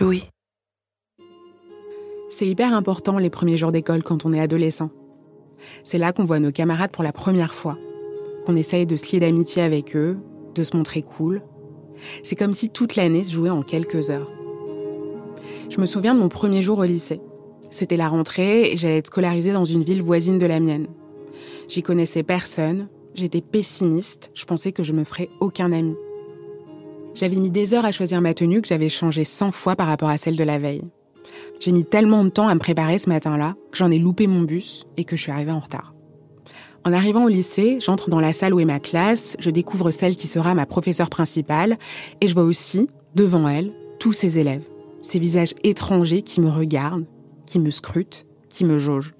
Louis. C'est hyper important les premiers jours d'école quand on est adolescent. C'est là qu'on voit nos camarades pour la première fois, qu'on essaye de se lier d'amitié avec eux, de se montrer cool. C'est comme si toute l'année se jouait en quelques heures. Je me souviens de mon premier jour au lycée. C'était la rentrée et j'allais être scolarisée dans une ville voisine de la mienne. J'y connaissais personne, j'étais pessimiste, je pensais que je me ferais aucun ami. J'avais mis des heures à choisir ma tenue que j'avais changée 100 fois par rapport à celle de la veille. J'ai mis tellement de temps à me préparer ce matin-là que j'en ai loupé mon bus et que je suis arrivée en retard. En arrivant au lycée, j'entre dans la salle où est ma classe, je découvre celle qui sera ma professeure principale et je vois aussi, devant elle, tous ses élèves, ces visages étrangers qui me regardent, qui me scrutent, qui me jaugent.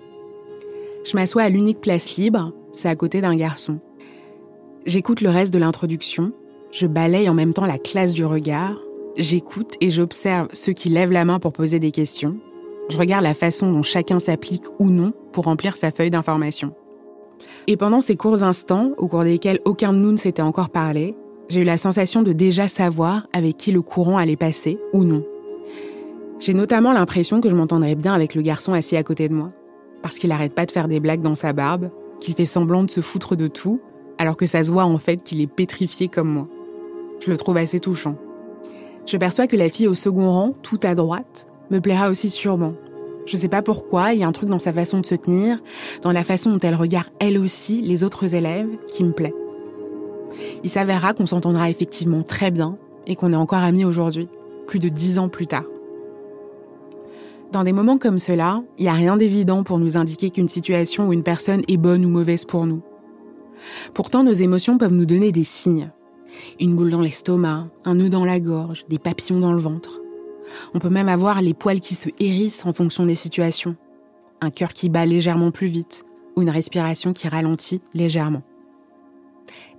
Je m'assois à l'unique place libre, c'est à côté d'un garçon. J'écoute le reste de l'introduction, je balaye en même temps la classe du regard, j'écoute et j'observe ceux qui lèvent la main pour poser des questions, je regarde la façon dont chacun s'applique ou non pour remplir sa feuille d'information. Et pendant ces courts instants, au cours desquels aucun de nous ne s'était encore parlé, j'ai eu la sensation de déjà savoir avec qui le courant allait passer ou non. J'ai notamment l'impression que je m'entendrais bien avec le garçon assis à côté de moi, parce qu'il arrête pas de faire des blagues dans sa barbe, qu'il fait semblant de se foutre de tout, alors que ça se voit en fait qu'il est pétrifié comme moi. Je le trouve assez touchant. Je perçois que la fille au second rang, tout à droite, me plaira aussi sûrement. Je sais pas pourquoi, il y a un truc dans sa façon de se tenir, dans la façon dont elle regarde elle aussi les autres élèves, qui me plaît. Il s'avérera qu'on s'entendra effectivement très bien et qu'on est encore amis aujourd'hui, plus de dix ans plus tard. Dans des moments comme cela, il n'y a rien d'évident pour nous indiquer qu'une situation ou une personne est bonne ou mauvaise pour nous. Pourtant, nos émotions peuvent nous donner des signes. Une boule dans l'estomac, un nœud dans la gorge, des papillons dans le ventre. On peut même avoir les poils qui se hérissent en fonction des situations. Un cœur qui bat légèrement plus vite ou une respiration qui ralentit légèrement.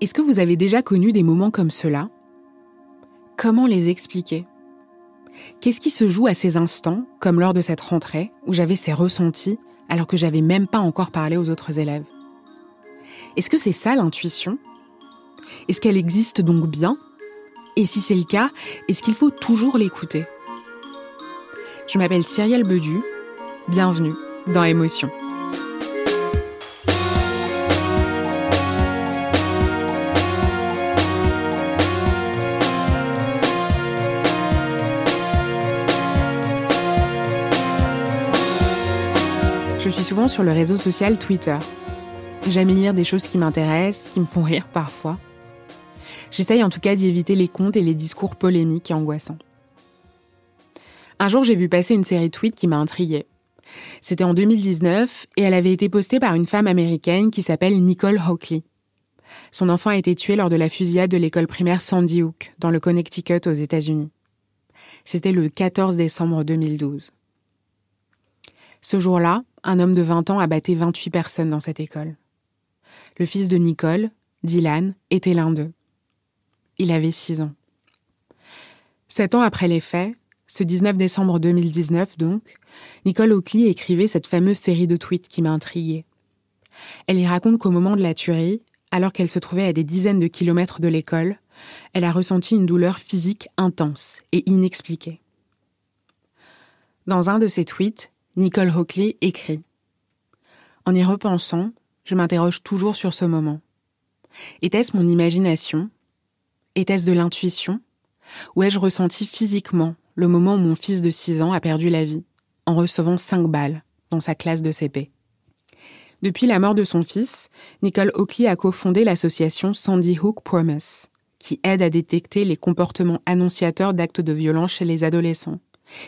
Est-ce que vous avez déjà connu des moments comme cela? Comment les expliquer? Qu'est-ce qui se joue à ces instants, comme lors de cette rentrée, où j'avais ces ressentis alors que j'avais même pas encore parlé aux autres élèves? Est-ce que c'est ça l'intuition? Est-ce qu'elle existe donc bien? Et si c'est le cas, est-ce qu'il faut toujours l'écouter? Je m'appelle Cyrielle Bedu. Bienvenue dans Émotion. Je suis souvent sur le réseau social Twitter. J'aime lire des choses qui m'intéressent, qui me font rire parfois. J'essaye en tout cas d'y éviter les comptes et les discours polémiques et angoissants. Un jour, j'ai vu passer une série de tweets qui m'a intriguée. C'était en 2019 et elle avait été postée par une femme américaine qui s'appelle Nicole Hockley. Son enfant a été tué lors de la fusillade de l'école primaire Sandy Hook, dans le Connecticut aux États-Unis. C'était le 14 décembre 2012. Ce jour-là, un homme de 20 ans abattait 28 personnes dans cette école. Le fils de Nicole, Dylan, était l'un d'eux. Il avait 6 ans. Sept ans après les faits, ce 19 décembre 2019 donc, Nicole Oakley écrivait cette fameuse série de tweets qui m'a intriguée. Elle y raconte qu'au moment de la tuerie, alors qu'elle se trouvait à des dizaines de kilomètres de l'école, elle a ressenti une douleur physique intense et inexpliquée. Dans un de ses tweets, Nicole Hockley écrit En y repensant, je m'interroge toujours sur ce moment. Était-ce mon imagination Était-ce de l'intuition? Ou ai-je ressenti physiquement le moment où mon fils de 6 ans a perdu la vie en recevant 5 balles dans sa classe de CP Depuis la mort de son fils, Nicole Oakley a cofondé l'association Sandy Hook Promise, qui aide à détecter les comportements annonciateurs d'actes de violence chez les adolescents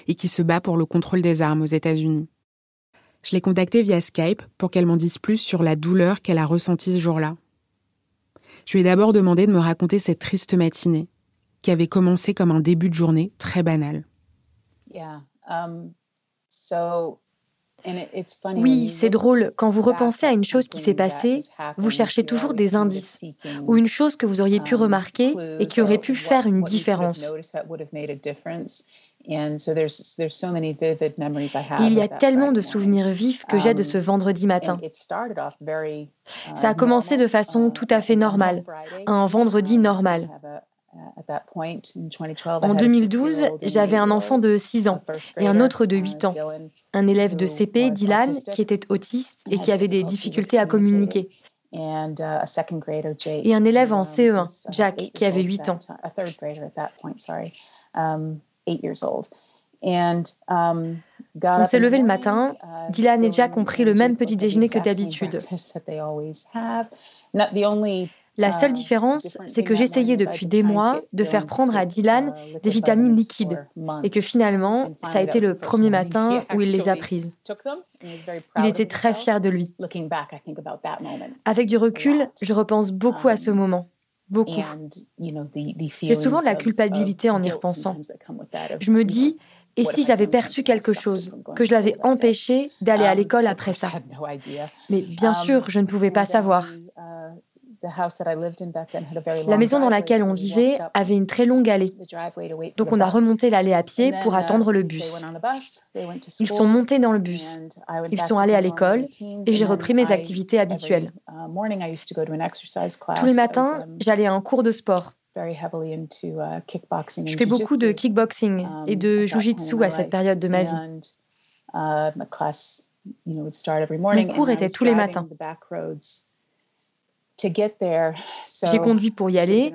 et qui se bat pour le contrôle des armes aux États-Unis. Je l'ai contactée via Skype pour qu'elle m'en dise plus sur la douleur qu'elle a ressentie ce jour-là. Je lui ai d'abord demandé de me raconter cette triste matinée, qui avait commencé comme un début de journée très banal. Um, oui, c'est drôle. Quand vous repensez à une chose qui s'est passée, vous cherchez toujours des indices ou une chose que vous auriez pu um, remarquer et qui aurait pu faire une différence. Il y a tellement de souvenirs vifs que j'ai de ce um, vendredi matin. Ça a uh, commencé de façon tout à fait normale, un vendredi um, normal. En 2012, j'avais un enfant de 6 ans et un autre de 8 ans, un élève de CP, Dylan, qui était autiste et qui avait des difficultés à communiquer. Uh, et un élève en CE1, uh, Jack, qui avait 8 ans. Um, On s'est levé le matin. Uh, Dylan et Jack ont pris le même petit déjeuner que d'habitude. La seule uh, différence, c'est que j'essayais depuis des mois de faire prendre à Dylan uh, des vitamines liquides et que finalement, ça a été le premier matin où il les a prises. Il était très fier de lui. Avec du recul, je repense beaucoup à ce um, moment beaucoup. J'ai souvent de la culpabilité en y repensant. Je me dis, et si j'avais perçu quelque chose, que je l'avais empêché d'aller à um, l'école après ça Mais bien um, sûr, je ne pouvais pas savoir. La maison dans laquelle on vivait avait une très longue allée. Donc on a remonté l'allée à pied pour uh, attendre le bus. Ils sont montés dans le bus. Ils sont allés à l'école et j'ai repris mes activités habituelles. Uh, Tous les matins, um, j'allais à un cours de sport. Uh, Je fais beaucoup de kickboxing et um, de jujitsu à cette période de ma vie. Mon cours était tous les matins. J'ai conduit pour y aller.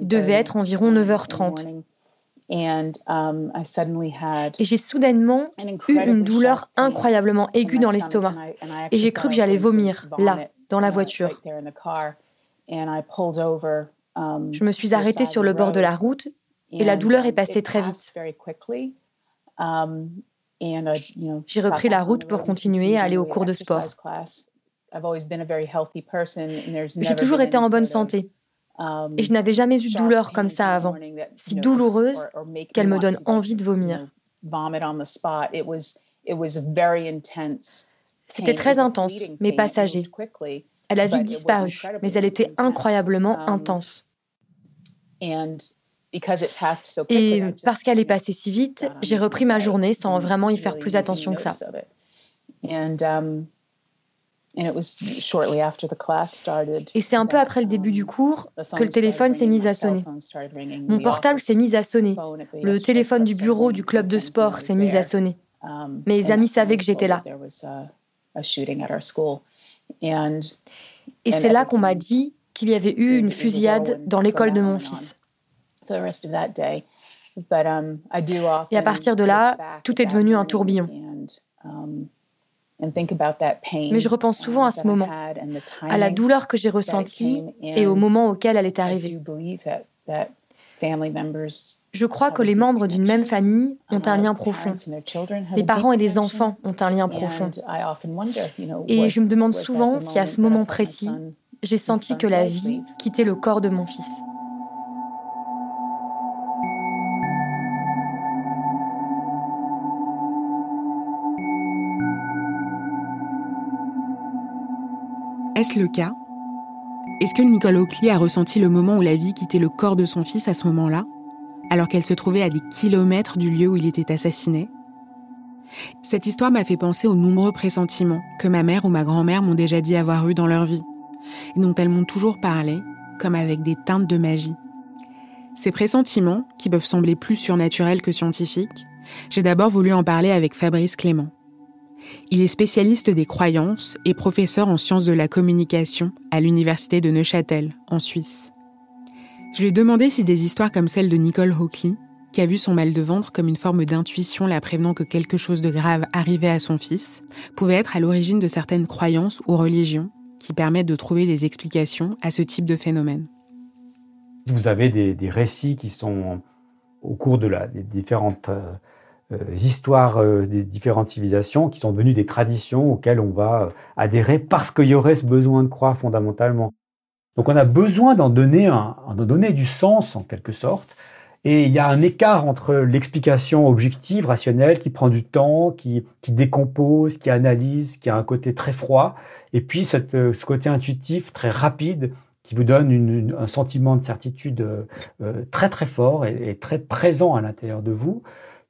Il devait être environ 9h30. Um, et j'ai soudainement eu une douleur incroyablement aiguë dans l'estomac. Et j'ai cru que j'allais vomir, là, dans la voiture. Um, Je me suis arrêtée sur le bord de la route et la douleur est passée très vite. Um, j'ai repris la route pour continuer à aller au cours de sport. J'ai toujours été en bonne santé. Um, et je n'avais jamais eu de douleur comme ça avant, si douloureuse qu'elle me donne envie de vomir. C'était très intense, mais passager. Elle a vite disparu, mais elle était incroyablement um, intense. Et parce qu'elle est passée si vite, j'ai repris ma journée sans vraiment y faire plus attention que ça. Et c'est un peu après le début du cours que le téléphone s'est mis à sonner. Mon portable s'est mis à sonner. Le téléphone du bureau du club de sport s'est mis à sonner. Um, Mes amis savaient que j'étais là. Et c'est là qu'on m'a dit qu'il y avait eu une fusillade dans l'école de mon fils. Um, Et à partir de là, tout est devenu un tourbillon. Mais je repense souvent à ce moment, à la douleur que j'ai ressentie et au moment auquel elle est arrivée. Je crois que les membres d'une même famille ont un lien profond. Les parents et les enfants ont un lien profond. Et je me demande souvent si à ce moment précis, j'ai senti que la vie quittait le corps de mon fils. Est-ce le cas? Est-ce que Nicole Oakley a ressenti le moment où la vie quittait le corps de son fils à ce moment-là, alors qu'elle se trouvait à des kilomètres du lieu où il était assassiné? Cette histoire m'a fait penser aux nombreux pressentiments que ma mère ou ma grand-mère m'ont déjà dit avoir eu dans leur vie, et dont elles m'ont toujours parlé, comme avec des teintes de magie. Ces pressentiments, qui peuvent sembler plus surnaturels que scientifiques, j'ai d'abord voulu en parler avec Fabrice Clément. Il est spécialiste des croyances et professeur en sciences de la communication à l'Université de Neuchâtel, en Suisse. Je lui ai demandé si des histoires comme celle de Nicole Hawkley, qui a vu son mal de ventre comme une forme d'intuition la prévenant que quelque chose de grave arrivait à son fils, pouvaient être à l'origine de certaines croyances ou religions qui permettent de trouver des explications à ce type de phénomène. Vous avez des, récits qui sont au cours des différentes euh, histoires euh, des différentes civilisations qui sont devenues des traditions auxquelles on va adhérer parce qu'il y aurait ce besoin de croire fondamentalement. Donc on a besoin d'en donner, un, donner du sens en quelque sorte. Et il y a un écart entre l'explication objective, rationnelle, qui prend du temps, qui, qui, décompose, qui analyse, qui a un côté très froid, et puis cette, ce côté intuitif, très rapide, qui vous donne un sentiment de certitude euh, très très fort et, très présent à l'intérieur de vous,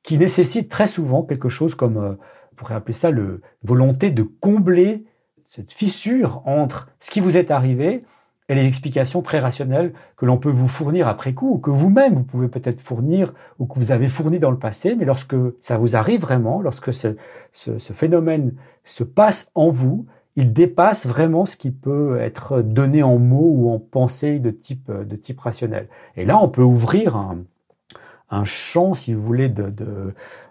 qui nécessite très souvent quelque chose comme, euh, on pourrait appeler ça, le volonté de combler cette fissure entre ce qui vous est arrivé et les explications très rationnelles que l'on peut vous fournir après coup, ou que vous-même vous pouvez peut-être fournir, ou que vous avez fourni dans le passé, mais lorsque ça vous arrive vraiment, lorsque ce, ce, ce phénomène se passe en vous, il dépasse vraiment ce qui peut être donné en mots ou en pensée de type, de type rationnel. Et là, on peut ouvrir un, un champ, si vous voulez,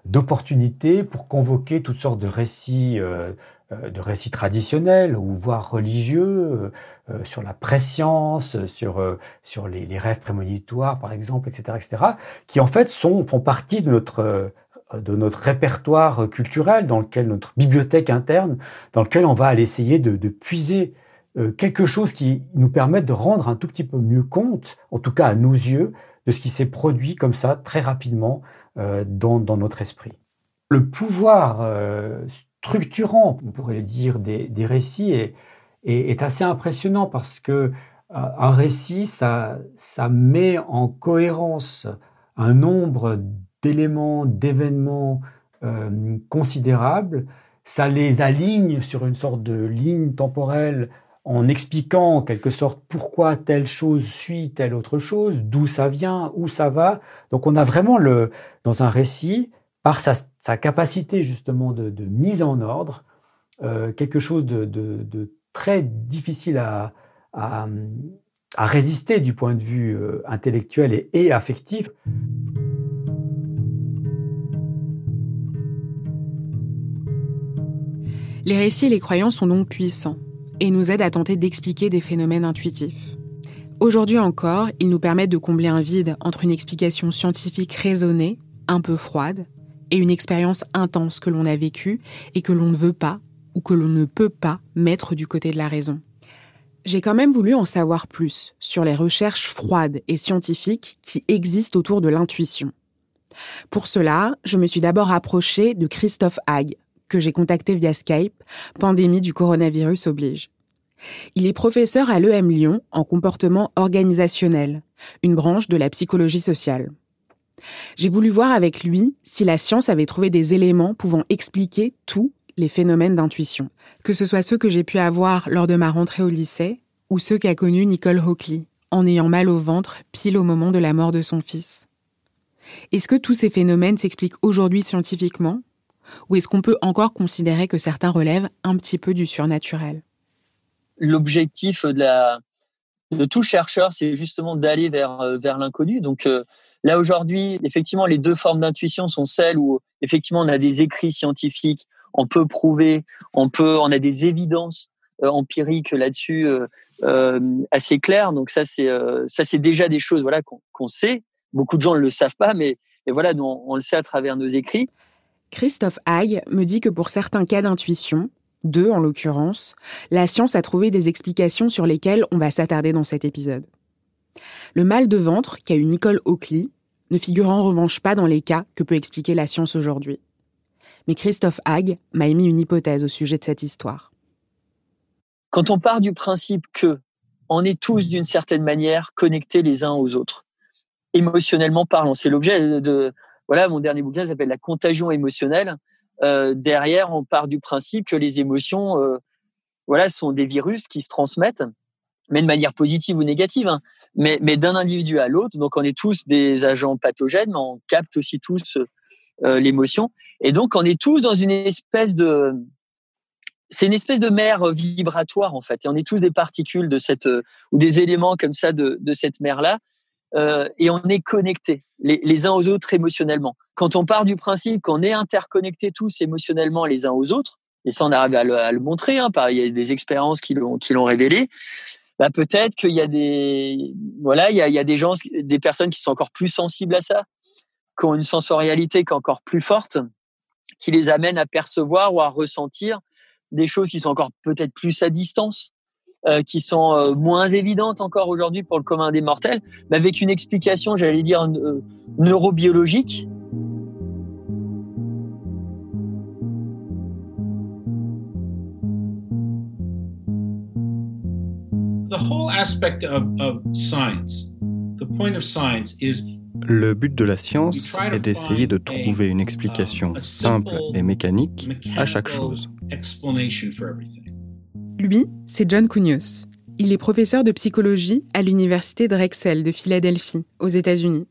d'opportunités de, pour convoquer toutes sortes de récits, euh, euh, de récits traditionnels ou voire religieux euh, sur la préscience, sur sur les, les, rêves prémonitoires, par exemple, etc., etc., qui en fait sont font partie de notre de notre répertoire culturel, dans lequel notre bibliothèque interne, dans lequel on va aller essayer de, puiser euh, quelque chose qui nous permette de rendre un tout petit peu mieux compte, en tout cas à nos yeux, de ce qui s'est produit comme ça très rapidement euh, dans, notre esprit. Le pouvoir euh, structurant, on pourrait dire, des, récits est, est, assez impressionnant parce que un récit, ça, ça met en cohérence un nombre d'éléments, d'événements euh, considérables. Ça les aligne sur une sorte de ligne temporelle en expliquant en quelque sorte pourquoi telle chose suit telle autre chose, d'où ça vient, où ça va. Donc on a vraiment le, dans un récit, par sa, capacité justement de, mise en ordre, euh, quelque chose de, très difficile à, à, résister du point de vue euh, intellectuel et, et affectif. Les récits et les croyances sont donc puissants et nous aident à tenter d'expliquer des phénomènes intuitifs. Aujourd'hui encore, ils nous permettent de combler un vide entre une explication scientifique raisonnée, un peu froide, et une expérience intense que l'on a vécue et que l'on ne veut pas ou que l'on ne peut pas mettre du côté de la raison. J'ai quand même voulu en savoir plus sur les recherches froides et scientifiques qui existent autour de l'intuition. Pour cela, je me suis d'abord approchée de Christophe Hague, que j'ai contacté via Skype, pandémie du coronavirus oblige. Il est professeur à l'EM Lyon en comportement organisationnel, une branche de la psychologie sociale. J'ai voulu voir avec lui si la science avait trouvé des éléments pouvant expliquer tous les phénomènes d'intuition, que ce soit ceux que j'ai pu avoir lors de ma rentrée au lycée ou ceux qu'a connus Nicole Hawkley, en ayant mal au ventre pile au moment de la mort de son fils. Est-ce que tous ces phénomènes s'expliquent aujourd'hui scientifiquement? Ou est-ce qu'on peut encore considérer que certains relèvent un petit peu du surnaturel? L'objectif de, tout chercheur, c'est justement d'aller vers, euh, vers l'inconnu. Donc euh, là, aujourd'hui, effectivement, les deux formes d'intuition sont celles où, effectivement, on a des écrits scientifiques, on peut prouver, on, peut, on a des évidences euh, empiriques là-dessus assez claires. Donc ça, c'est ça, c'est déjà des choses voilà, qu'on sait. Beaucoup de gens ne le savent pas, mais et voilà, on, on le sait à travers nos écrits. Christophe Hague me dit que pour certains cas d'intuition, deux en l'occurrence, la science a trouvé des explications sur lesquelles on va s'attarder dans cet épisode. Le mal de ventre qu'a eu Nicole Oakley ne figure en revanche pas dans les cas que peut expliquer la science aujourd'hui. Mais Christophe Hague m'a émis une hypothèse au sujet de cette histoire. Quand on part du principe que on est tous d'une certaine manière connectés les uns aux autres, émotionnellement parlant, c'est l'objet de, voilà, mon dernier bouquin s'appelle La contagion émotionnelle. Euh, derrière, on part du principe que les émotions, euh, voilà, sont des virus qui se transmettent, mais de manière positive ou négative, hein. mais, mais d'un individu à l'autre. Donc, on est tous des agents pathogènes, mais on capte aussi tous euh, l'émotion. Et donc, on est tous dans une espèce de, c'est une espèce de mer vibratoire en fait. Et on est tous des particules de cette ou des éléments comme ça de, de cette mer là euh, et on est connectés les, uns aux autres émotionnellement. Quand on part du principe qu'on est interconnectés tous émotionnellement les uns aux autres, et ça on arrive à le, montrer, hein, il y a des expériences qui l'ont révélé. Bah peut-être qu'il y a des voilà il y a, des gens des personnes qui sont encore plus sensibles à ça, qui ont une sensorialité encore plus forte, qui les amène à percevoir ou à ressentir des choses qui sont encore peut-être plus à distance. Euh, qui sont euh, moins évidentes encore aujourd'hui pour le commun des mortels, mais avec une explication, j'allais dire, euh, neurobiologique. Le but de la science est d'essayer de trouver une explication simple et mécanique à chaque chose. Lui, c'est John Cunios. Il est professeur de psychologie à l'université Drexel de Philadelphie, aux États-Unis.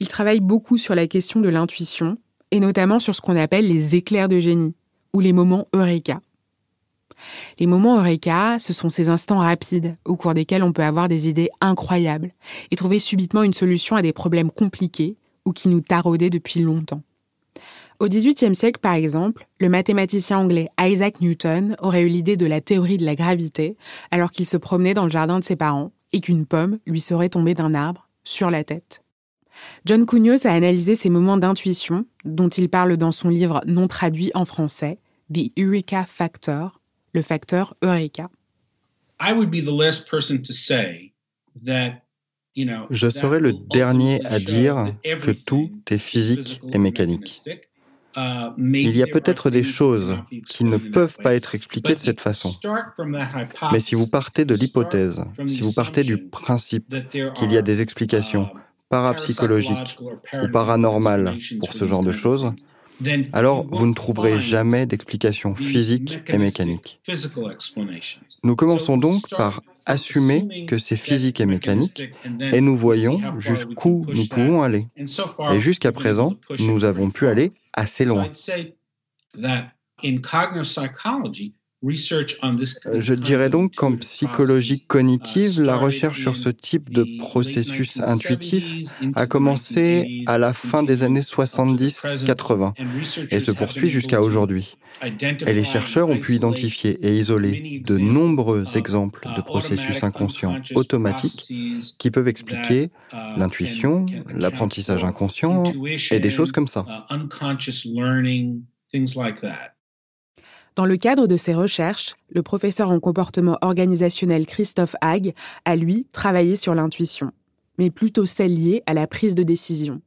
Il travaille beaucoup sur la question de l'intuition, et notamment sur ce qu'on appelle les éclairs de génie, ou les moments Eureka. Les moments Eureka, ce sont ces instants rapides au cours desquels on peut avoir des idées incroyables et trouver subitement une solution à des problèmes compliqués ou qui nous taraudaient depuis longtemps. Au XVIIIe siècle, par exemple, le mathématicien anglais Isaac Newton aurait eu l'idée de la théorie de la gravité alors qu'il se promenait dans le jardin de ses parents et qu'une pomme lui serait tombée d'un arbre sur la tête. John Cunios a analysé ces moments d'intuition, dont il parle dans son livre non traduit en français, The Eureka Factor, le facteur Eureka. Je serais le dernier à dire que tout est physique et mécanique. Il y a peut-être des choses qui ne peuvent pas être expliquées de cette façon. Mais si vous partez de l'hypothèse, si vous partez du principe qu'il y a des explications parapsychologiques ou paranormales pour ce genre de choses, alors vous ne trouverez jamais d'explication physique et mécanique. Nous commençons donc par assumer que c'est physique et mécanique et nous voyons jusqu'où nous pouvons aller. Et jusqu'à présent, nous avons pu aller assez loin. Je dirais donc qu'en psychologie cognitive, la recherche sur ce type de processus intuitif a commencé à la fin des années 70-80 et se poursuit jusqu'à aujourd'hui. Et les chercheurs ont pu identifier et isoler de nombreux exemples de processus inconscients automatiques qui peuvent expliquer l'intuition, l'apprentissage inconscient et des choses comme ça. Dans le cadre de ses recherches, le professeur en comportement organisationnel Christophe Hague a, lui, travaillé sur l'intuition, mais plutôt celle liée à la prise de décision.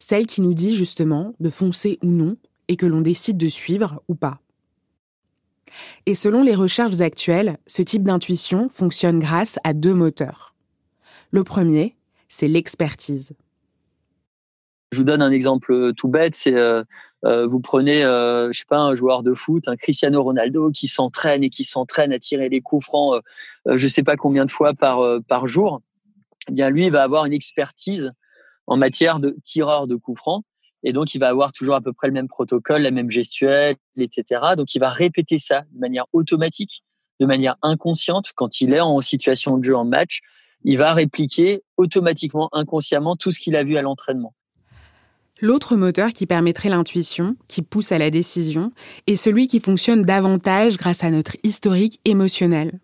Celle qui nous dit justement de foncer ou non et que l'on décide de suivre ou pas. Et selon les recherches actuelles, ce type d'intuition fonctionne grâce à deux moteurs. Le premier, c'est l'expertise. Je vous donne un exemple tout bête, c'est euh, euh, vous prenez, euh, je sais pas, un joueur de foot, un Cristiano Ronaldo qui s'entraîne et qui s'entraîne à tirer les coups francs, euh, je sais pas combien de fois par par jour. Eh bien, lui, il va avoir une expertise en matière de tireur de coups francs. Et donc, il va avoir toujours à peu près le même protocole, la même gestuelle, etc. Donc, il va répéter ça de manière automatique, de manière inconsciente. Quand il est en situation de jeu en match, il va répliquer automatiquement, inconsciemment, tout ce qu'il a vu à l'entraînement. L'autre moteur qui permettrait l'intuition, qui pousse à la décision, est celui qui fonctionne davantage grâce à notre historique émotionnel.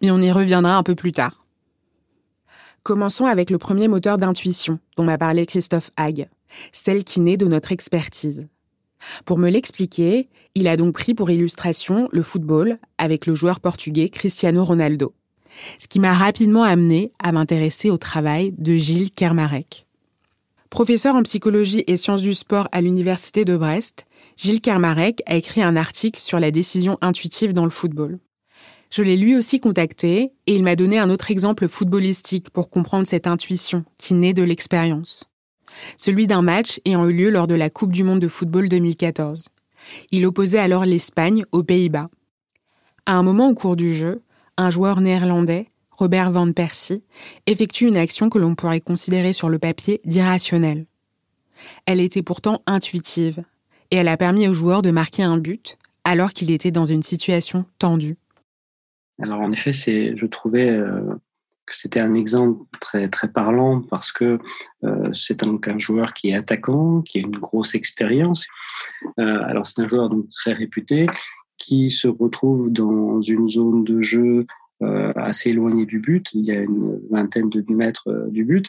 Mais on y reviendra un peu plus tard. Commençons avec le premier moteur d'intuition dont m'a parlé Christophe Hague, celle qui naît de notre expertise. Pour me l'expliquer, il a donc pris pour illustration le football avec le joueur portugais Cristiano Ronaldo. Ce qui m'a rapidement amené à m'intéresser au travail de Gilles Kermarek. Professeur en psychologie et sciences du sport à l'université de Brest, Gilles Kermarek a écrit un article sur la décision intuitive dans le football. Je l'ai lui aussi contacté et il m'a donné un autre exemple footballistique pour comprendre cette intuition qui naît de l'expérience. Celui d'un match ayant eu lieu lors de la Coupe du Monde de football 2014. Il opposait alors l'Espagne aux Pays-Bas. À un moment au cours du jeu, un joueur néerlandais, Robert Van Persie, effectue une action que l'on pourrait considérer sur le papier d'irrationnelle. Elle était pourtant intuitive, et elle a permis au joueur de marquer un but alors qu'il était dans une situation tendue. Alors en effet, c'est, je trouvais euh, c'était un exemple très très parlant parce que euh, c'est donc un joueur qui est attaquant, qui a une grosse expérience. Euh, alors c'est un joueur donc très réputé qui se retrouve dans une zone de jeu assez éloignée du but. Il y a une vingtaine de mètres euh, du but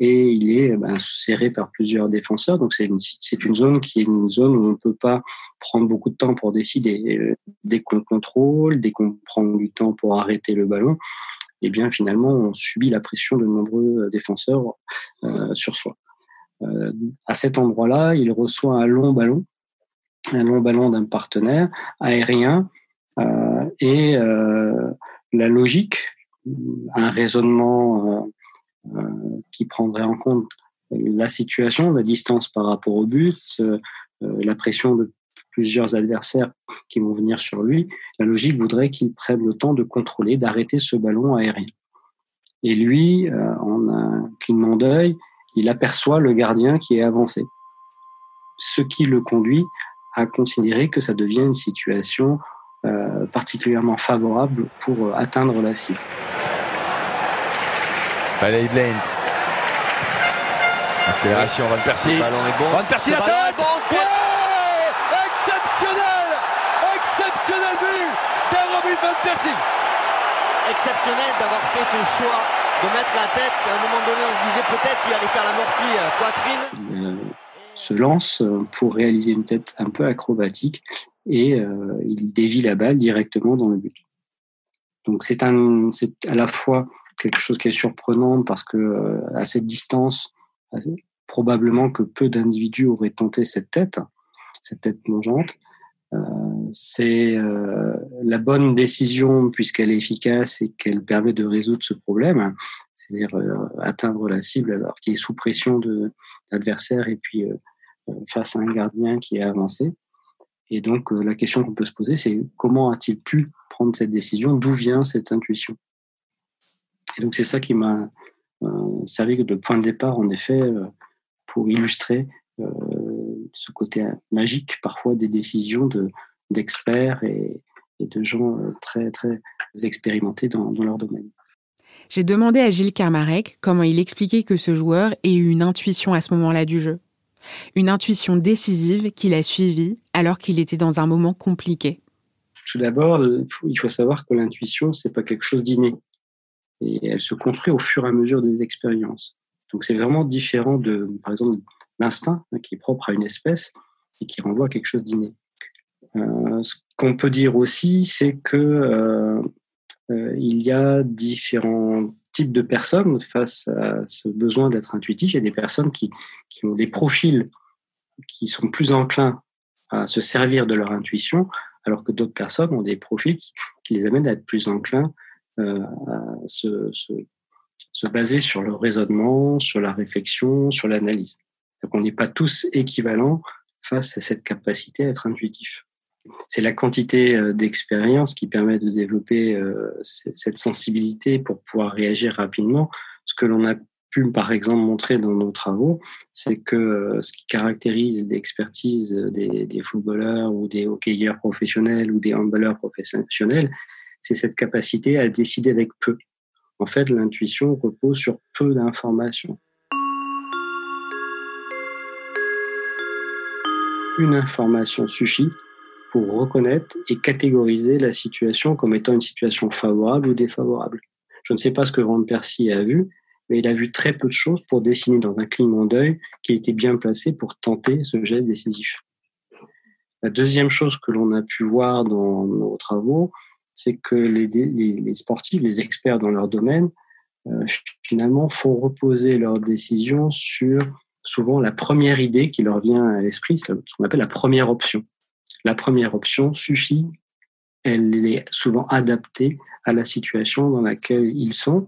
et il est ben, serré par plusieurs défenseurs. Donc c'est une, c'est une zone qui est une zone où on ne peut pas prendre beaucoup de temps pour décider. Dès qu'on contrôle, dès qu'on prend du temps pour arrêter le ballon, eh bien finalement on subit la pression de nombreux défenseurs euh, sur soi. Euh, à cet endroit-là, il reçoit un long ballon, un long ballon d'un partenaire aérien euh, et euh, la logique, un raisonnement euh, euh, qui prendrait en compte la situation, la distance par rapport au but, la pression de plusieurs adversaires qui vont venir sur lui, la logique voudrait qu'il prenne le temps de contrôler, d'arrêter ce ballon aérien. Et lui, euh, en un clignement d'œil, il aperçoit le gardien qui est avancé. Ce qui le conduit à considérer que ça devient une situation euh, particulièrement favorable pour euh, atteindre la cible. Allez, Blaine. Accélération, Van Persie. ballon est bon. Van Persie, la tête Exceptionnel d'avoir fait son choix de mettre la tête. À un moment donné, on se disait peut-être qu'il allait faire la mortie euh, poitrine. Il se lance euh, pour réaliser une tête un peu acrobatique et euh, il dévie la balle directement dans le but. Donc c'est un, c'est à la fois quelque chose qui est surprenant parce que à cette distance, probablement que peu d'individus auraient tenté cette tête, cette tête plongeante. Euh, c'est euh, la bonne décision puisqu'elle est efficace et qu'elle permet de résoudre ce problème, c'est-à-dire euh, atteindre la cible alors qu'il est sous pression de l'adversaire et puis face à un gardien qui est avancé. Et donc la question qu'on peut se poser, c'est comment a-t-il pu prendre cette décision? D'où vient cette intuition? Et donc c'est ça qui m'a servi de point de départ, en effet, pour illustrer ce côté magique parfois des décisions de, d'experts et, de gens euh, très, très expérimentés dans, leur domaine. J'ai demandé à Gilles Carmarek comment il expliquait que ce joueur ait eu une intuition à ce moment-là du jeu. Une intuition décisive qu'il a suivie alors qu'il était dans un moment compliqué. Tout d'abord, il faut savoir que l'intuition, c'est pas quelque chose d'inné. Et elle se construit au fur et à mesure des expériences. Donc c'est vraiment différent de, par exemple, l'instinct hein, qui est propre à une espèce et qui renvoie à quelque chose d'inné. Euh, ce qu'on peut dire aussi, c'est que euh, euh, il y a différents types de personnes face à ce besoin d'être intuitif. Il y a des personnes qui, qui ont des profils qui sont plus enclins à se servir de leur intuition, alors que d'autres personnes ont des profils qui, les amènent à être plus enclins à se, se, se, baser sur le raisonnement, sur la réflexion, sur l'analyse. Donc on n'est pas tous équivalents face à cette capacité à être intuitif. C'est la quantité euh, d'expérience qui permet de développer euh, cette sensibilité pour pouvoir réagir rapidement. Ce que l'on a pu, par exemple, montrer dans nos travaux, c'est que euh, ce qui caractérise l'expertise des, footballeurs ou des hockeyeurs professionnels ou des handballeurs professionnels, c'est cette capacité à décider avec peu. En fait, l'intuition repose sur peu d'informations. une information suffit pour reconnaître et catégoriser la situation comme étant une situation favorable ou défavorable. Je ne sais pas ce que Van Persie a vu, mais il a vu très peu de choses pour dessiner dans un clignement d'œil qu'il était bien placé pour tenter ce geste décisif. La deuxième chose que l'on a pu voir dans nos travaux, c'est que les, les, sportifs, les experts dans leur domaine, euh, finalement font reposer leurs décisions sur souvent la première idée qui leur vient à l'esprit, ce qu'on appelle la première option. La première option suffit, elle est souvent adaptée à la situation dans laquelle ils sont.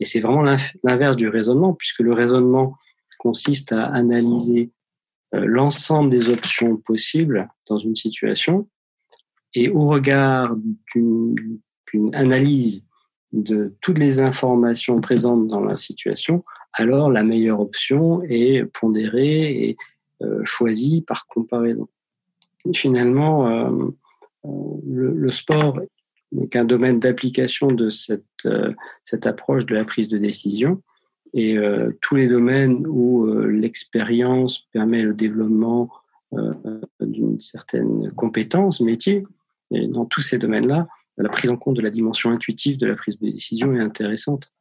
Et c'est vraiment l'inverse du raisonnement, puisque le raisonnement consiste à analyser euh, l'ensemble des options possibles dans une situation. Et au regard d'une analyse de toutes les informations présentes dans la situation, alors la meilleure option est pondérée et euh, choisie par comparaison. Finalement, euh, euh, le, sport n'est qu'un domaine d'application de cette, euh, cette approche de la prise de décision. Et tous les domaines où l'expérience permet le développement d'une certaine compétence, métier, dans tous ces domaines-là, la prise en compte de la dimension intuitive de la prise de décision est intéressante.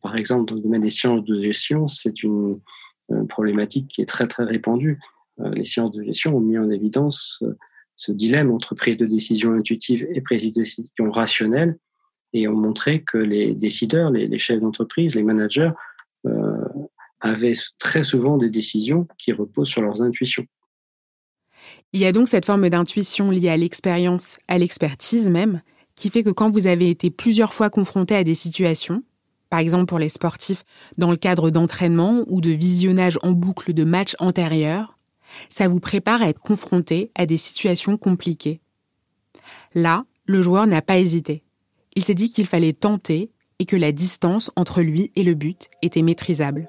par exemple, dans le domaine des sciences de gestion, c'est une problématique qui est très très répandue. Les sciences de gestion ont mis en évidence ce dilemme entre prise de décision intuitive et prise de décision rationnelle et ont montré que les décideurs, les, chefs d'entreprise, les managers euh, avaient très souvent des décisions qui reposent sur leurs intuitions. Il y a donc cette forme d'intuition liée à l'expérience, à l'expertise même, qui fait que quand vous avez été plusieurs fois confronté à des situations, par exemple pour les sportifs dans le cadre d'entraînement ou de visionnage en boucle de matchs antérieurs, ça vous prépare à être confronté à des situations compliquées. Là, le joueur n'a pas hésité. Il s'est dit qu'il fallait tenter et que la distance entre lui et le but était maîtrisable.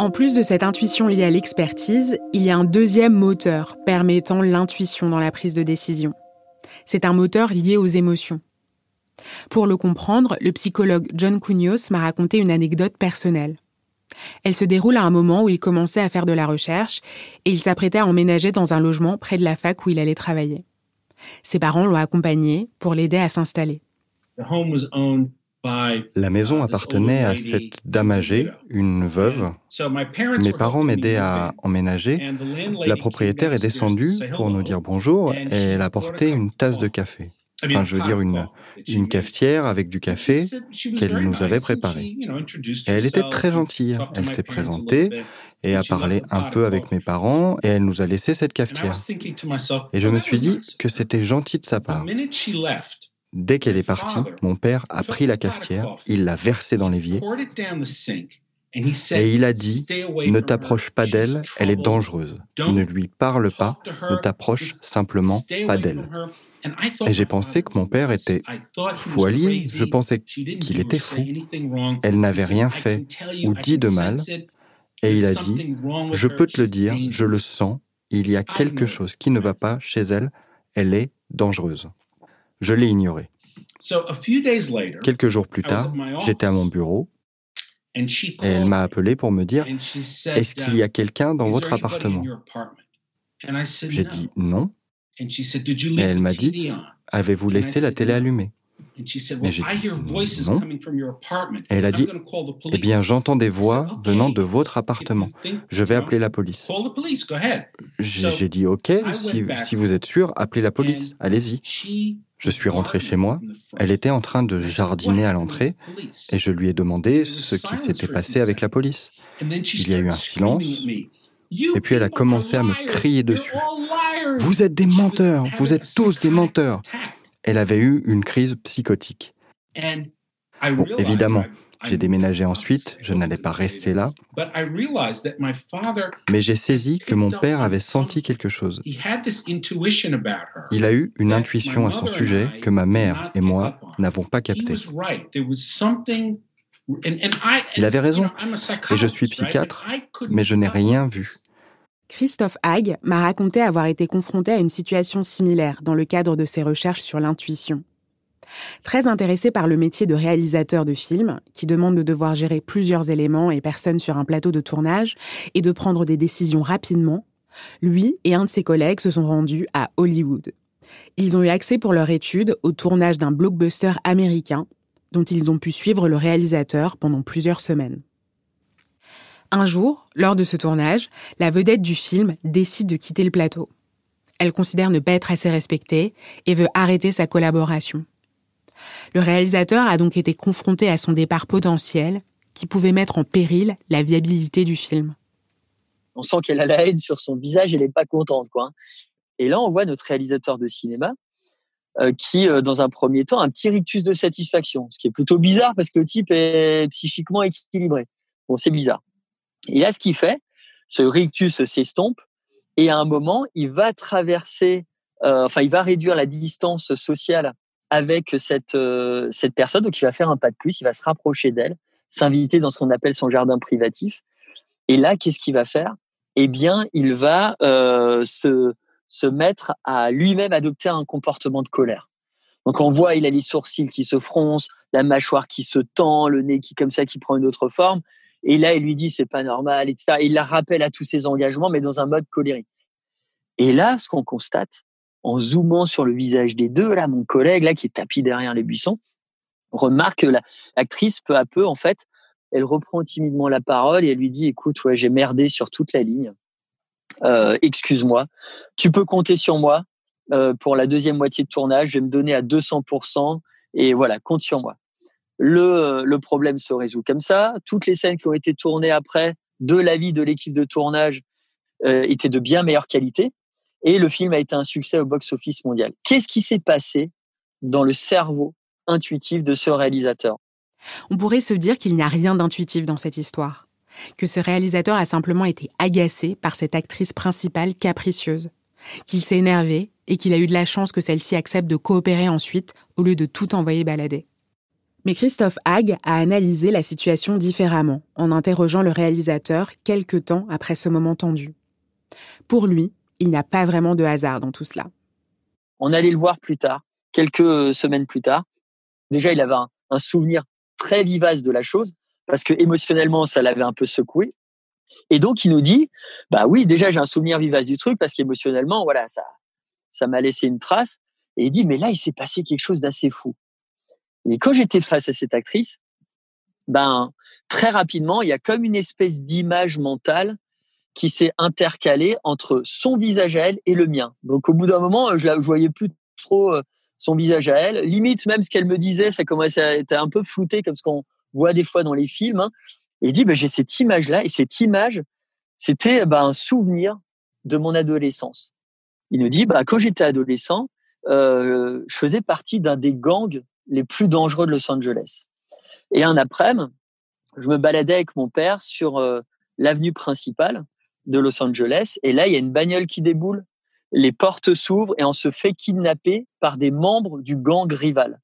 En plus de cette intuition liée à l'expertise, il y a un deuxième moteur permettant l'intuition dans la prise de décision. C'est un moteur lié aux émotions. Pour le comprendre, le psychologue John Cunios m'a raconté une anecdote personnelle. Elle se déroule à un moment où il commençait à faire de la recherche et il s'apprêtait à emménager dans un logement près de la fac où il allait travailler. Ses parents l'ont accompagné pour l'aider à s'installer. La maison appartenait à cette dame âgée, une veuve. Mes parents m'aidaient à emménager. La propriétaire est descendue pour nous dire bonjour et elle a apporté une tasse de café. Enfin, je veux dire une, cafetière avec du café qu'elle nous avait préparé. Elle était très gentille. Elle s'est présentée et a parlé un peu avec mes parents et elle nous a laissé cette cafetière. Et je me suis dit que c'était gentil de sa part. Dès qu'elle est partie, mon père a pris la cafetière, il l'a versée dans l'évier et il a dit, ne t'approche pas d'elle, elle est dangereuse. Ne lui parle pas, ne t'approche simplement pas d'elle. Et j'ai pensé que mon père était fou allié, je pensais qu'il était fou. Elle n'avait rien fait ou dit de mal, et il a dit, je peux te le dire, je le sens, il y a quelque chose qui ne va pas chez elle, elle est dangereuse. Je l'ai ignoré. Quelques jours plus tard, j'étais à mon bureau et elle m'a appelé pour me dire Est-ce qu'il y a quelqu'un dans votre appartement? J'ai dit non. Et elle m'a dit Avez-vous laissé la télé allumée? Et j'ai dit non. Et elle a dit, eh bien, j'entends des voix venant de votre appartement. Je vais appeler la police. J'ai dit, OK, si, si vous êtes sûr, appelez la police. Allez-y. Je suis rentré chez moi. Elle était en train de jardiner à l'entrée et je lui ai demandé ce qui s'était passé avec la police. Il y a eu un silence. Et puis elle a commencé à me crier dessus. Vous êtes des menteurs, vous êtes tous des menteurs elle avait eu une crise psychotique. Bon, évidemment, j'ai déménagé ensuite, je n'allais pas rester là, mais j'ai saisi que mon père avait senti quelque chose. Il a eu une intuition à son sujet que ma mère et moi n'avons pas captée. Il avait raison, et je suis psychiatre, mais je n'ai rien vu. Christophe Hague m'a raconté avoir été confronté à une situation similaire dans le cadre de ses recherches sur l'intuition. Très intéressé par le métier de réalisateur de films, qui demande de devoir gérer plusieurs éléments et personnes sur un plateau de tournage et de prendre des décisions rapidement, lui et un de ses collègues se sont rendus à Hollywood. Ils ont eu accès pour leur étude au tournage d'un blockbuster américain dont ils ont pu suivre le réalisateur pendant plusieurs semaines. Un jour, lors de ce tournage, la vedette du film décide de quitter le plateau. Elle considère ne pas être assez respectée et veut arrêter sa collaboration. Le réalisateur a donc été confronté à son départ potentiel qui pouvait mettre en péril la viabilité du film. On sent qu'elle a la haine sur son visage, elle n'est pas contente. quoi. Et là, on voit notre réalisateur de cinéma euh, qui, euh, dans un premier temps, a un petit rictus de satisfaction, ce qui est plutôt bizarre parce que le type est psychiquement équilibré. Bon, c'est bizarre. Et là, ce qu'il fait, ce rictus s'estompe et à un moment, il va traverser, euh, enfin, il va réduire la distance sociale avec cette cette personne. Donc, il va faire un pas de plus, il va se rapprocher d'elle, s'inviter dans ce qu'on appelle son jardin privatif. Et là, qu'est-ce qu'il va faire? Eh bien, il va se se mettre à lui-même adopter un comportement de colère. Donc on voit, il a les sourcils qui se froncent, la mâchoire qui se tend, le nez qui comme ça qui prend une autre forme. Et là, il lui dit c'est pas normal, etc. il la rappelle à tous ses engagements, mais dans un mode colérique. Et là, ce qu'on constate, en zoomant sur le visage des deux, là, mon collègue là qui est tapis derrière les buissons, remarque que l'actrice peu à peu, en fait, elle reprend timidement la parole et elle lui dit écoute, ouais, j'ai merdé sur toute la ligne. Euh, excuse-moi, tu peux compter sur moi euh, pour la deuxième moitié de tournage, je vais me donner à 200% et voilà, compte sur moi. Le, euh, le problème se résout comme ça. Toutes les scènes qui ont été tournées après, de l'avis de l'équipe de tournage, étaient de bien meilleure qualité et le film a été un succès au box-office mondial. Qu'est-ce qui s'est passé dans le cerveau intuitif de ce réalisateur? On pourrait se dire qu'il n'y a rien d'intuitif dans cette histoire que ce réalisateur a simplement été agacé par cette actrice principale capricieuse, qu'il s'est énervé et qu'il a eu de la chance que celle-ci accepte de coopérer ensuite au lieu de tout envoyer balader. Mais Christophe Hague a analysé la situation différemment en interrogeant le réalisateur quelque temps après ce moment tendu. Pour lui, il n'y a pas vraiment de hasard dans tout cela. On allait le voir plus tard, quelques semaines plus tard. Déjà, il avait un, un souvenir très vivace de la chose parce que émotionnellement, ça l'avait un peu secoué. Et donc, il nous dit, bah oui, déjà, j'ai un souvenir vivace du truc parce qu'émotionnellement, voilà, ça, ça m'a laissé une trace. Et il dit, mais là, il s'est passé quelque chose d'assez fou. Et quand j'étais face à cette actrice, ben, très rapidement, il y a comme une espèce d'image mentale qui s'est intercalée entre son visage à elle et le mien. Donc, au bout d'un moment, je, ne voyais plus trop euh, son visage à elle. Limite, même ce qu'elle me disait, ça commençait à être un peu flouté, comme ce qu'on voit des fois dans les films. Hein. et il dit, bah, j'ai cette image-là, et cette image, c'était bah, un souvenir de mon adolescence. Il nous dit, bah, quand j'étais adolescent, euh, je faisais partie d'un des gangs les plus dangereux de Los Angeles. Et un après-midi, je me baladais avec mon père sur euh, l'avenue principale de Los Angeles, et là, il y a une bagnole qui déboule, les portes s'ouvrent, et on se fait kidnapper par des membres du gang rival.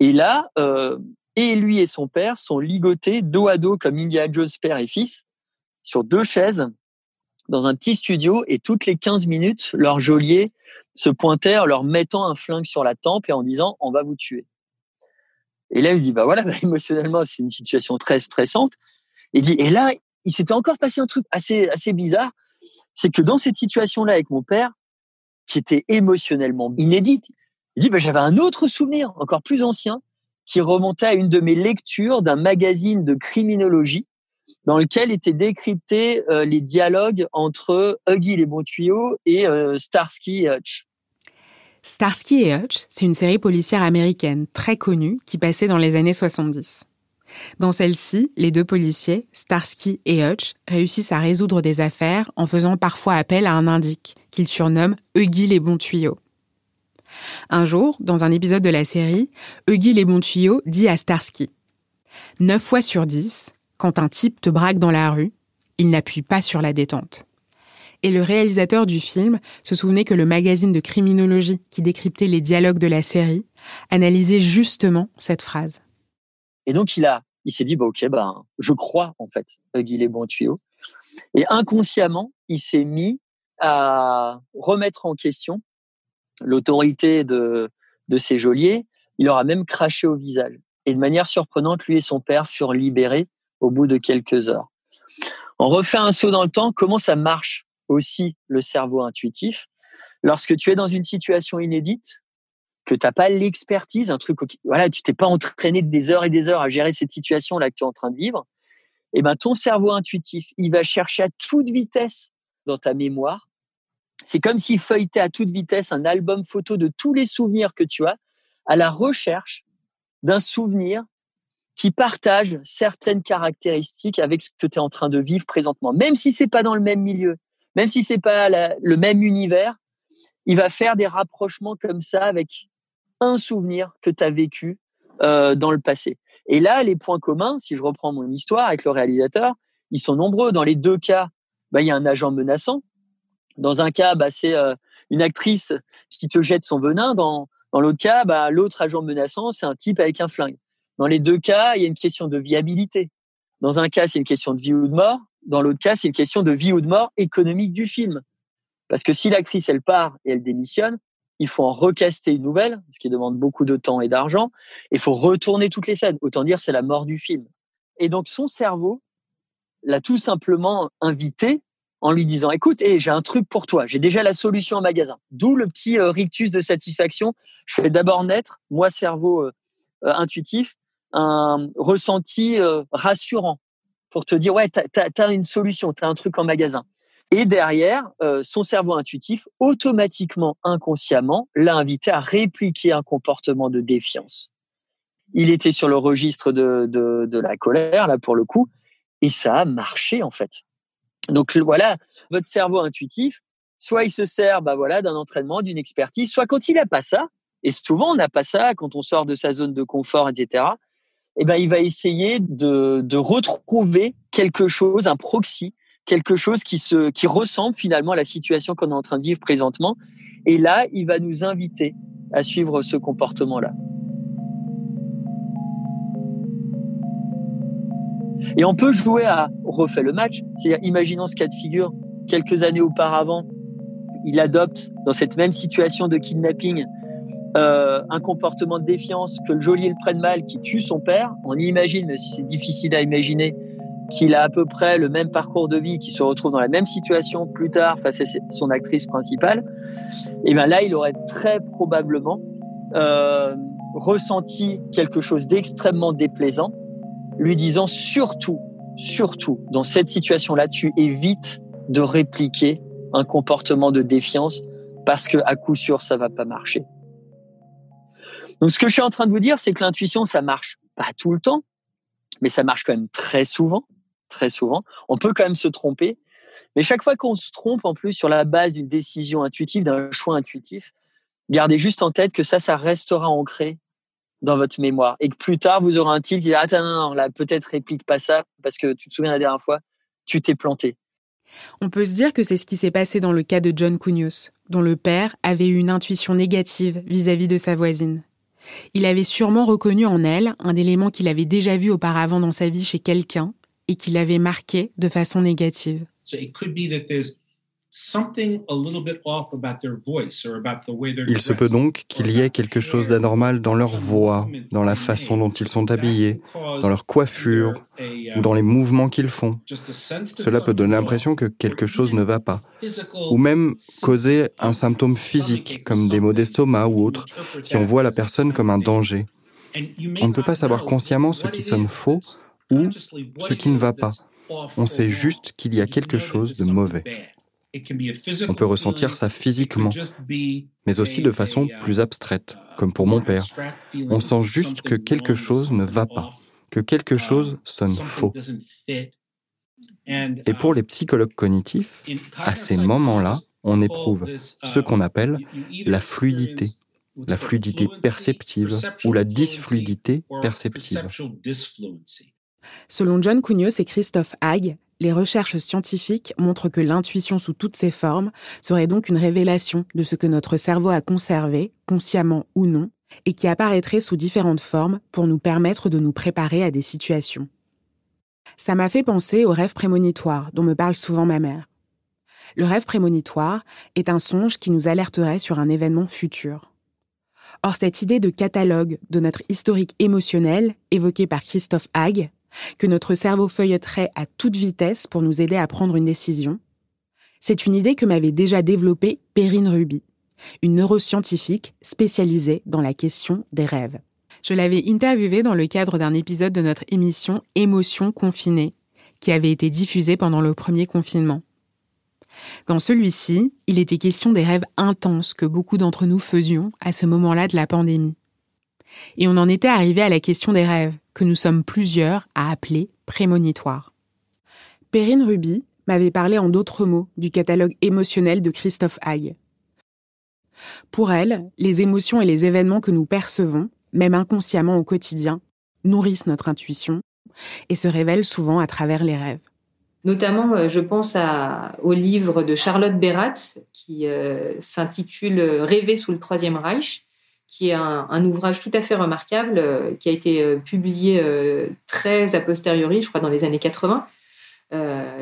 Et là, euh, et lui et son père sont ligotés dos à dos comme Indiana Jones père et fils sur deux chaises dans un petit studio et toutes les 15 minutes, leur geôlier se pointait leur mettant un flingue sur la tempe et en disant on va vous tuer. Et là, il dit bah voilà, bah, émotionnellement, c'est une situation très stressante. Il dit et là, il s'était encore passé un truc assez assez bizarre, c'est que dans cette situation-là avec mon père, qui était émotionnellement inédite, il dit bah, j'avais un autre souvenir encore plus ancien qui remontait à une de mes lectures d'un magazine de criminologie dans lequel étaient décryptés euh, les dialogues entre Huggy les bons tuyaux et euh, Starsky et Hutch. Starsky et Hutch, c'est une série policière américaine très connue qui passait dans les années 70. Dans celle-ci, les deux policiers, Starsky et Hutch, réussissent à résoudre des affaires en faisant parfois appel à un indique qu'ils surnomment Huggy les bons tuyaux. Un jour, dans un épisode de la série, Huggy les bons tuyaux dit à Starsky Neuf fois sur dix, quand un type te braque dans la rue, il n'appuie pas sur la détente. Et le réalisateur du film se souvenait que le magazine de criminologie qui décryptait les dialogues de la série analysait justement cette phrase. Et donc il a, il s'est dit bah ok ben je crois en fait Huggy les bons tuyaux. Et inconsciemment il s'est mis à remettre en question l'autorité de, de ses geôliers, il leur a même craché au visage. Et de manière surprenante, lui et son père furent libérés au bout de quelques heures. On refait un saut dans le temps, comment ça marche aussi le cerveau intuitif? Lorsque tu es dans une situation inédite, que tu n'as pas l'expertise, un truc, voilà, tu t'es pas entraîné des heures et des heures à gérer cette situation-là que tu es en train de vivre, et eh ben ton cerveau intuitif, il va chercher à toute vitesse dans ta mémoire c'est comme s'il feuilletait à toute vitesse un album photo de tous les souvenirs que tu as à la recherche d'un souvenir qui partage certaines caractéristiques avec ce que tu es en train de vivre présentement. Même si c'est pas dans le même milieu, même si c'est pas le même univers, il va faire des rapprochements comme ça avec un souvenir que tu as vécu euh, dans le passé. Et là, les points communs, si je reprends mon histoire avec le réalisateur, ils sont nombreux. Dans les deux cas, bah, il y a un agent menaçant. Dans un cas, bah, c'est euh, une actrice qui te jette son venin. Dans, dans l'autre cas, bah, l'autre agent menaçant, c'est un type avec un flingue. Dans les deux cas, il y a une question de viabilité. Dans un cas, c'est une question de vie ou de mort. Dans l'autre cas, c'est une question de vie ou de mort économique du film. Parce que si l'actrice, elle part et elle démissionne, il faut en recaster une nouvelle, ce qui demande beaucoup de temps et d'argent. Il faut retourner toutes les scènes. Autant dire, c'est la mort du film. Et donc, son cerveau l'a tout simplement invité en lui disant, écoute, j'ai un truc pour toi. J'ai déjà la solution en magasin. D'où le petit euh, rictus de satisfaction. Je fais d'abord naître, moi, cerveau euh, euh, intuitif, un ressenti rassurant pour te dire, ouais, tu as, une solution, tu as un truc en magasin. Et derrière, euh, son cerveau intuitif, automatiquement, inconsciemment, l'a invité à répliquer un comportement de défiance. Il était sur le registre de, de, la colère, là, pour le coup, et ça a marché, en fait. Donc voilà, votre cerveau intuitif, soit il se sert bah voilà, d'un entraînement, d'une expertise, soit quand il n'a pas ça, et souvent on n'a pas ça quand on sort de sa zone de confort, etc., eh ben, il va essayer de, de retrouver quelque chose, un proxy, quelque chose qui, se, qui ressemble finalement à la situation qu'on est en train de vivre présentement. Et là, il va nous inviter à suivre ce comportement-là. Et on peut jouer à refait le match. C'est-à-dire, imaginons ce cas de figure, quelques années auparavant, il adopte dans cette même situation de kidnapping euh, un comportement de défiance, que le geôlier le prenne mal, qui tue son père. On imagine, c'est difficile à imaginer, qu'il a à peu près le même parcours de vie, qu'il se retrouve dans la même situation plus tard face à son actrice principale, et bien là, il aurait très probablement euh, ressenti quelque chose d'extrêmement déplaisant, lui disant surtout, surtout, dans cette situation-là, tu évites de répliquer un comportement de défiance parce que à coup sûr, ça va pas marcher. Donc, ce que je suis en train de vous dire, c'est que l'intuition, ça marche pas tout le temps, mais ça marche quand même très souvent très souvent. On peut quand même se tromper, mais chaque fois qu'on se trompe en plus sur la base d'une décision intuitive, d'un choix intuitif, gardez juste en tête que ça, ça restera ancré dans votre mémoire et que plus tard vous aurez un type qui dit attends non, non là peut-être réplique pas ça parce que tu te souviens la dernière fois tu t'es planté. On peut se dire que c'est ce qui s'est passé dans le cas de John Cunios, dont le père avait eu une intuition négative vis à -vis de sa voisine. Il avait sûrement reconnu en elle un élément qu'il avait déjà vu auparavant dans sa vie chez quelqu'un et qui l'avait marqué de façon négative. Il se peut donc qu'il y ait quelque chose d'anormal dans leur voix, dans la façon dont ils sont habillés, dans leur coiffure ou dans les mouvements qu'ils font. Cela peut donner l'impression que quelque chose ne va pas, ou même causer un symptôme physique comme des maux d'estomac ou autre, si on voit la personne comme un danger. On ne peut pas savoir consciemment ce qui sonne faux ou ce qui ne va pas. On sait juste qu'il y a quelque chose de mauvais. On peut ressentir ça physiquement, mais aussi de façon plus abstraite, comme pour mon père. On sent juste que quelque chose ne va pas, que quelque chose sonne faux. Et pour les psychologues cognitifs, à ces moments-là, on éprouve ce qu'on appelle la fluidité, la fluidité perceptive ou la dysfluidité perceptive. Selon John Cunios et Christophe Hague, les recherches scientifiques montrent que l'intuition sous toutes ses formes serait donc une révélation de ce que notre cerveau a conservé, consciemment ou non, et qui apparaîtrait sous différentes formes pour nous permettre de nous préparer à des situations. Ça m'a fait penser au rêve prémonitoire dont me parle souvent ma mère. Le rêve prémonitoire est un songe qui nous alerterait sur un événement futur. Or, cette idée de catalogue de notre historique émotionnel, évoquée par Christophe Hague, que notre cerveau feuilletterait à toute vitesse pour nous aider à prendre une décision, c'est une idée que m'avait déjà développée Perrine Ruby, une neuroscientifique spécialisée dans la question des rêves. Je l'avais interviewée dans le cadre d'un épisode de notre émission Émotions confinées, qui avait été diffusée pendant le premier confinement. Dans celui-ci, il était question des rêves intenses que beaucoup d'entre nous faisions à ce moment-là de la pandémie. Et on en était arrivé à la question des rêves, que nous sommes plusieurs à appeler prémonitoires. Perrine Ruby m'avait parlé en d'autres mots du catalogue émotionnel de Christophe Hague. Pour elle, les émotions et les événements que nous percevons, même inconsciemment au quotidien, nourrissent notre intuition et se révèlent souvent à travers les rêves. Notamment, euh, je pense au livre de Charlotte Beratz qui euh, s'intitule Rêver sous le Troisième Reich, qui est un, ouvrage tout à fait remarquable, euh, qui a été publié très a posteriori, je crois dans les années 80.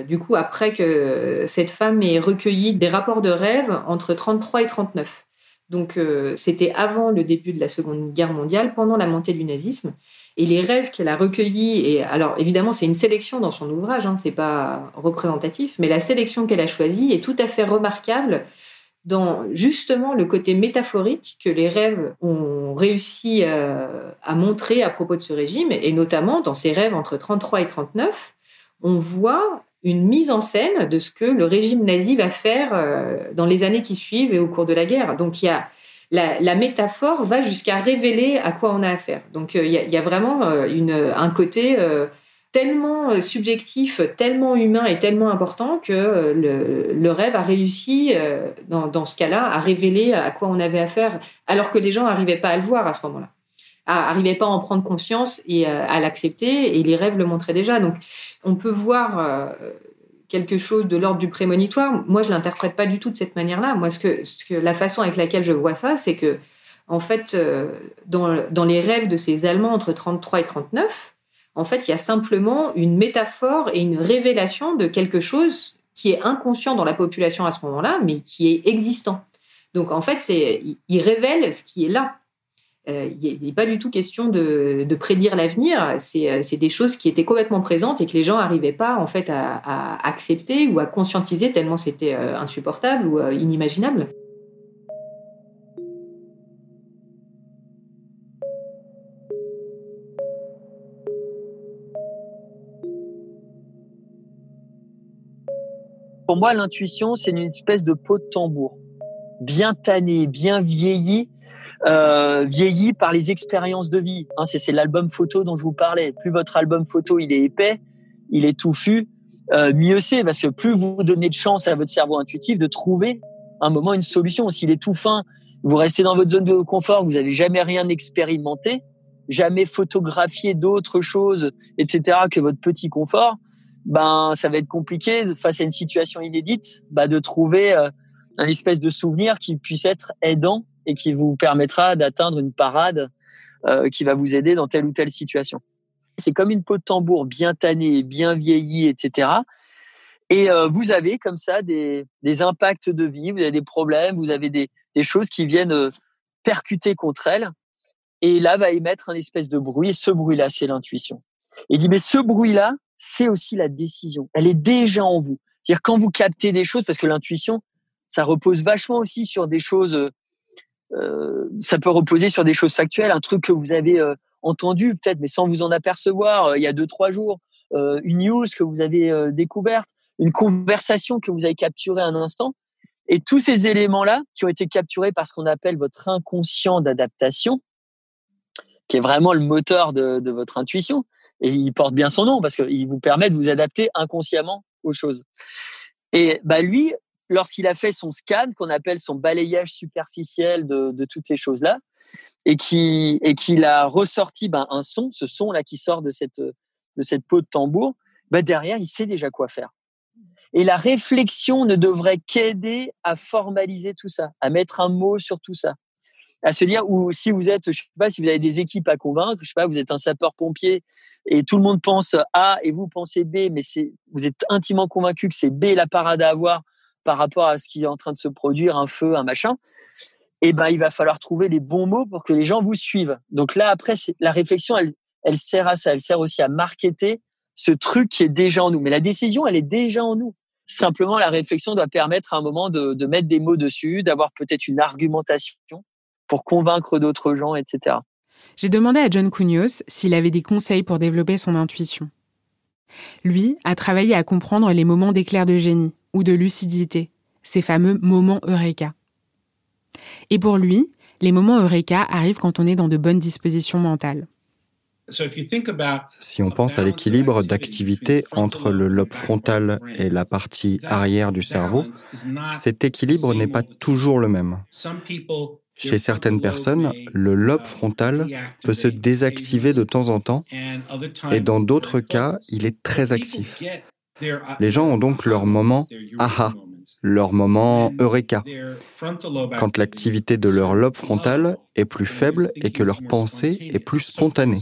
du coup, après que cette femme ait recueilli des rapports de rêves entre 33 et 39. Donc, c'était avant le début de la Seconde Guerre mondiale, pendant la montée du nazisme. Et les rêves qu'elle a recueillis, et alors évidemment c'est une sélection dans son ouvrage, hein, c'est pas représentatif, mais la sélection qu'elle a choisie est tout à fait remarquable dans justement le côté métaphorique que les rêves ont réussi euh, à montrer à propos de ce régime, et notamment dans ces rêves entre 33 et 39, on voit une mise en scène de ce que le régime nazi va faire euh, dans les années qui suivent et au cours de la guerre. Donc il y a la, métaphore va jusqu'à révéler à quoi on a affaire. Donc euh, il y, a vraiment euh, un côté tellement subjectif, tellement humain et tellement important que le, rêve a réussi, dans, ce cas-là, à révéler à quoi on avait affaire, alors que les gens n'arrivaient pas à le voir à ce moment-là, n'arrivaient pas à en prendre conscience et à l'accepter, et les rêves le montraient déjà. Donc on peut voir quelque chose de l'ordre du prémonitoire. Moi, je l'interprète pas du tout de cette manière-là. Moi, ce que, la façon avec laquelle je vois ça, c'est que, en fait, euh, dans, dans, les rêves de ces Allemands entre 33 et 39, en fait, il y a simplement une métaphore et une révélation de quelque chose qui est inconscient dans la population à ce moment-là, mais qui est existant. Donc, en fait, il révèle ce qui est là. Euh, il n'est pas du tout question de, prédire l'avenir. Euh, c'est des choses qui étaient complètement présentes et que les gens n'arrivaient pas en fait à, accepter ou à conscientiser tellement c'était euh, insupportable ou inimaginable. Pour moi, l'intuition, c'est une espèce de peau de tambour, bien tannée, bien vieillie, euh, vieilli par les expériences de vie. Hein, c'est l'album photo dont je vous parlais. Plus votre album photo il est épais, il est touffu, euh, mieux c'est parce que plus vous donnez de chance à votre cerveau intuitif de trouver un moment une solution. S'il est tout fin, vous restez dans votre zone de confort, vous n'avez jamais rien expérimenté, jamais photographié d'autres choses, etc. que votre petit confort. Ben, ça va être compliqué face à une situation inédite, bah, de trouver euh, un espèce de souvenir qui puisse être aidant et qui vous permettra d'atteindre une parade euh, qui va vous aider dans telle ou telle situation. C'est comme une peau de tambour bien tannée, bien vieillie, etc. Et euh, vous avez comme ça des, des, impacts de vie, vous avez des problèmes, vous avez des, des choses qui viennent euh, percuter contre elle. Et là va émettre un espèce de bruit. Et ce bruit-là, c'est l'intuition. Il dit, mais ce bruit-là, c'est aussi la décision. Elle est déjà en vous. C'est-à-dire quand vous captez des choses, parce que l'intuition, ça repose vachement aussi sur des choses euh, ça peut reposer sur des choses factuelles, un truc que vous avez euh, entendu peut-être, mais sans vous en apercevoir euh, il y a deux trois jours, une news que vous avez découverte, une conversation que vous avez capturée un instant. Et tous ces éléments-là qui ont été capturés par ce qu'on appelle votre inconscient d'adaptation, qui est vraiment le moteur de, votre intuition, et il porte bien son nom parce qu'il vous permet de vous adapter inconsciemment aux choses. Et bah lui, lorsqu'il a fait son scan, qu'on appelle son balayage superficiel de, toutes ces choses-là, et qui et qu'il a ressorti ben, un son, ce son-là qui sort de cette de cette peau de tambour, ben derrière, il sait déjà quoi faire. Et la réflexion ne devrait qu'aider à formaliser tout ça, à mettre un mot sur tout ça, à se dire ou si vous êtes, je sais pas, si vous avez des équipes à convaincre, je sais pas, vous êtes un sapeur-pompier et tout le monde pense A et vous pensez B, mais c'est vous êtes intimement convaincu que c'est B la parade à avoir par rapport à ce qui est en train de se produire, un feu, un machin, eh ben, il va falloir trouver les bons mots pour que les gens vous suivent. Donc là, après, la réflexion, elle, elle sert à ça. Elle sert aussi à marketer ce truc qui est déjà en nous. Mais la décision, elle est déjà en nous. Simplement, la réflexion doit permettre à un moment de, de mettre des mots dessus, d'avoir peut-être une argumentation pour convaincre d'autres gens, etc. J'ai demandé à John Cunios s'il avait des conseils pour développer son intuition. Lui a travaillé à comprendre les moments d'éclair de génie, ou de lucidité, ces fameux moments Eureka. Et pour lui, les moments Eureka arrivent quand on est dans de bonnes dispositions mentales. Si on pense à l'équilibre d'activité entre le lobe frontal et la partie arrière du cerveau, cet équilibre n'est pas toujours le même. Chez certaines personnes, le lobe frontal peut se désactiver de temps en temps et dans d'autres cas, il est très actif. Les gens ont donc leur moment aha, leur moment eureka, quand l'activité de leur lobe frontal est plus faible et que leur pensée est plus spontanée.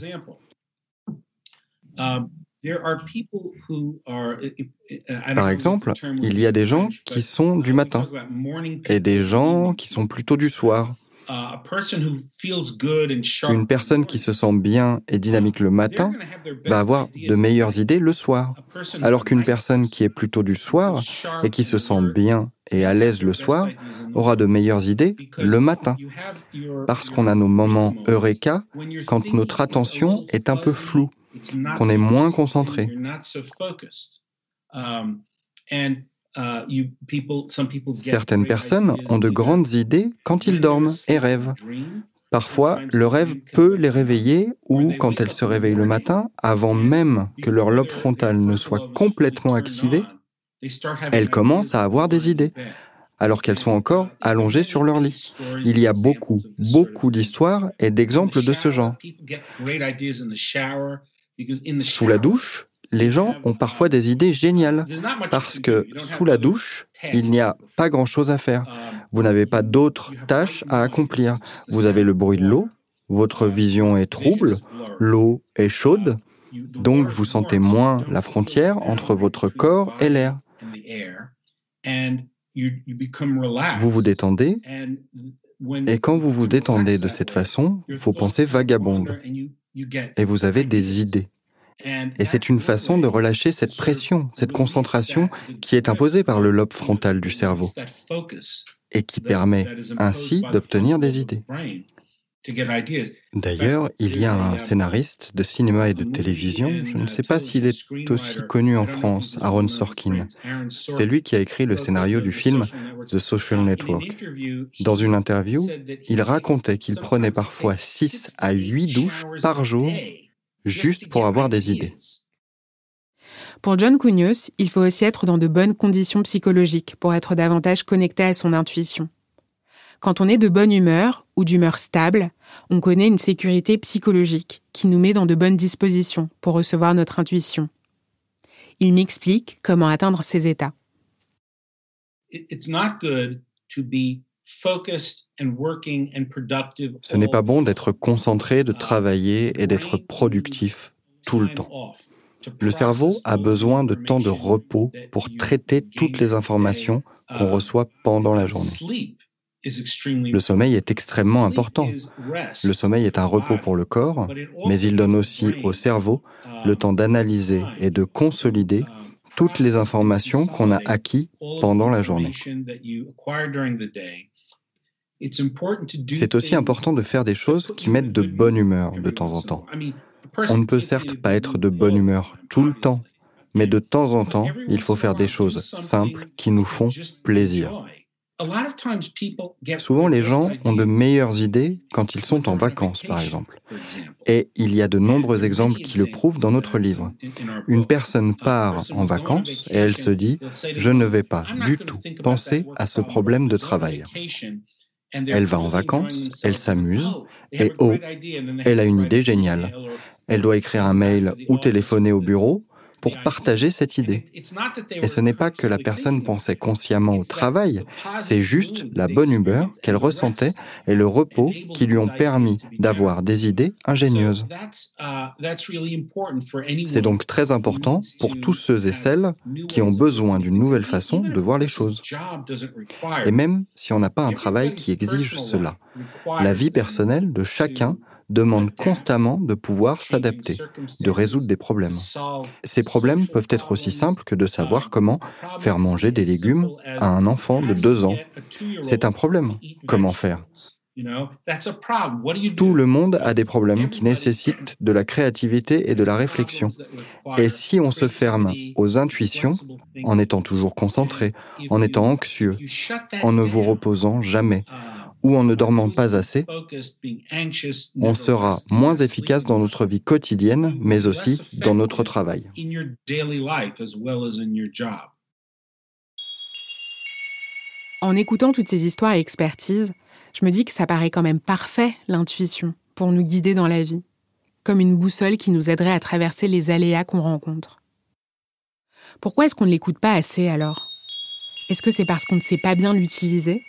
Par exemple, il y a des gens qui sont du matin et des gens qui sont plutôt du soir. Une personne qui se sent bien et dynamique le matin va avoir de meilleures idées le soir, alors qu'une personne qui est plutôt du soir et qui se sent bien et à l'aise le soir aura de meilleures idées le matin, parce qu'on a nos moments eureka quand notre attention est un peu floue, qu'on est moins concentré. Certaines personnes ont de grandes idées quand ils dorment et rêvent. Parfois, le rêve peut les réveiller ou, quand elles se réveillent le matin, avant même que leur lobe frontal ne soit complètement activé, elles commencent à avoir des idées, alors qu'elles sont encore allongées sur leur lit. Il y a beaucoup, beaucoup d'histoires et d'exemples de ce genre. Sous la douche, les gens ont parfois des idées géniales. Parce que sous la douche, il n'y a pas grand-chose à faire. Vous n'avez pas d'autres tâches à accomplir. Vous avez le bruit de l'eau, votre vision est trouble, l'eau est chaude, donc vous sentez moins la frontière entre votre corps et l'air. Vous vous détendez et quand vous vous détendez de cette façon, vos pensées vagabondent et vous avez des idées. Et c'est une façon de relâcher cette pression, cette concentration qui est imposée par le lobe frontal du cerveau et qui permet ainsi d'obtenir des idées. D'ailleurs, il y a un scénariste de cinéma et de télévision, je ne sais pas s'il est aussi connu en France, Aaron Sorkin. C'est lui qui a écrit le scénario du film The Social Network. Dans une interview, il racontait qu'il prenait parfois 6 à 8 douches par jour juste pour avoir des idées. Pour John Cunios, il faut aussi être dans de bonnes conditions psychologiques pour être davantage connecté à son intuition. Quand on est de bonne humeur ou d'humeur stable, on connaît une sécurité psychologique qui nous met dans de bonnes dispositions pour recevoir notre intuition. Il m'explique comment atteindre ces états. Ce n'est pas bon d'être concentré, de travailler et d'être productif tout le temps. Le cerveau a besoin de temps de repos pour traiter toutes les informations qu'on reçoit pendant la journée. Le sommeil est extrêmement important. Le sommeil est un repos pour le corps, mais il donne aussi au cerveau le temps d'analyser et de consolider um, toutes les informations qu'on a acquises pendant la journée. C'est aussi important de faire des choses qui mettent de bonne humeur de temps en temps. On ne peut certes pas être de bonne humeur tout le temps, mais de temps en temps, il faut faire des choses simples qui nous font plaisir. Souvent, les gens ont de meilleures idées quand ils sont en vacances, par exemple. Et il y a de nombreux exemples qui le prouvent dans notre livre. Une personne part en vacances et elle se dit, je ne vais pas du tout penser à ce problème de travail. Elle va en vacances, elle s'amuse, et oh, elle a une idée géniale. Elle doit écrire un mail ou téléphoner au bureau pour partager cette idée. Et ce n'est pas que la personne pensait consciemment au travail, c'est juste la bonne humeur qu'elle ressentait et le repos qui lui ont permis d'avoir des idées ingénieuses. C'est donc très important pour tous ceux et celles qui ont besoin d'une nouvelle façon de voir les choses. Et même si on n'a pas un travail qui exige cela, la vie personnelle de chacun demande constamment de pouvoir s'adapter, de résoudre des problèmes. Ces problèmes peuvent être aussi simples que de savoir comment faire manger des légumes à un enfant de deux ans. C'est un problème. Comment faire? tout le monde a des problèmes qui nécessitent de la créativité et de la réflexion. Et si on se ferme aux intuitions, en étant toujours concentré, en étant anxieux, en ne vous reposant jamais, ou en ne dormant pas assez, on sera moins efficace dans notre vie quotidienne, mais aussi dans notre travail. En écoutant toutes ces histoires et expertises, je me dis que ça paraît quand même parfait, l'intuition, pour nous guider dans la vie, comme une boussole qui nous aiderait à traverser les aléas qu'on rencontre. Pourquoi est-ce qu'on ne l'écoute pas assez alors? Est-ce que c'est parce qu'on ne sait pas bien l'utiliser?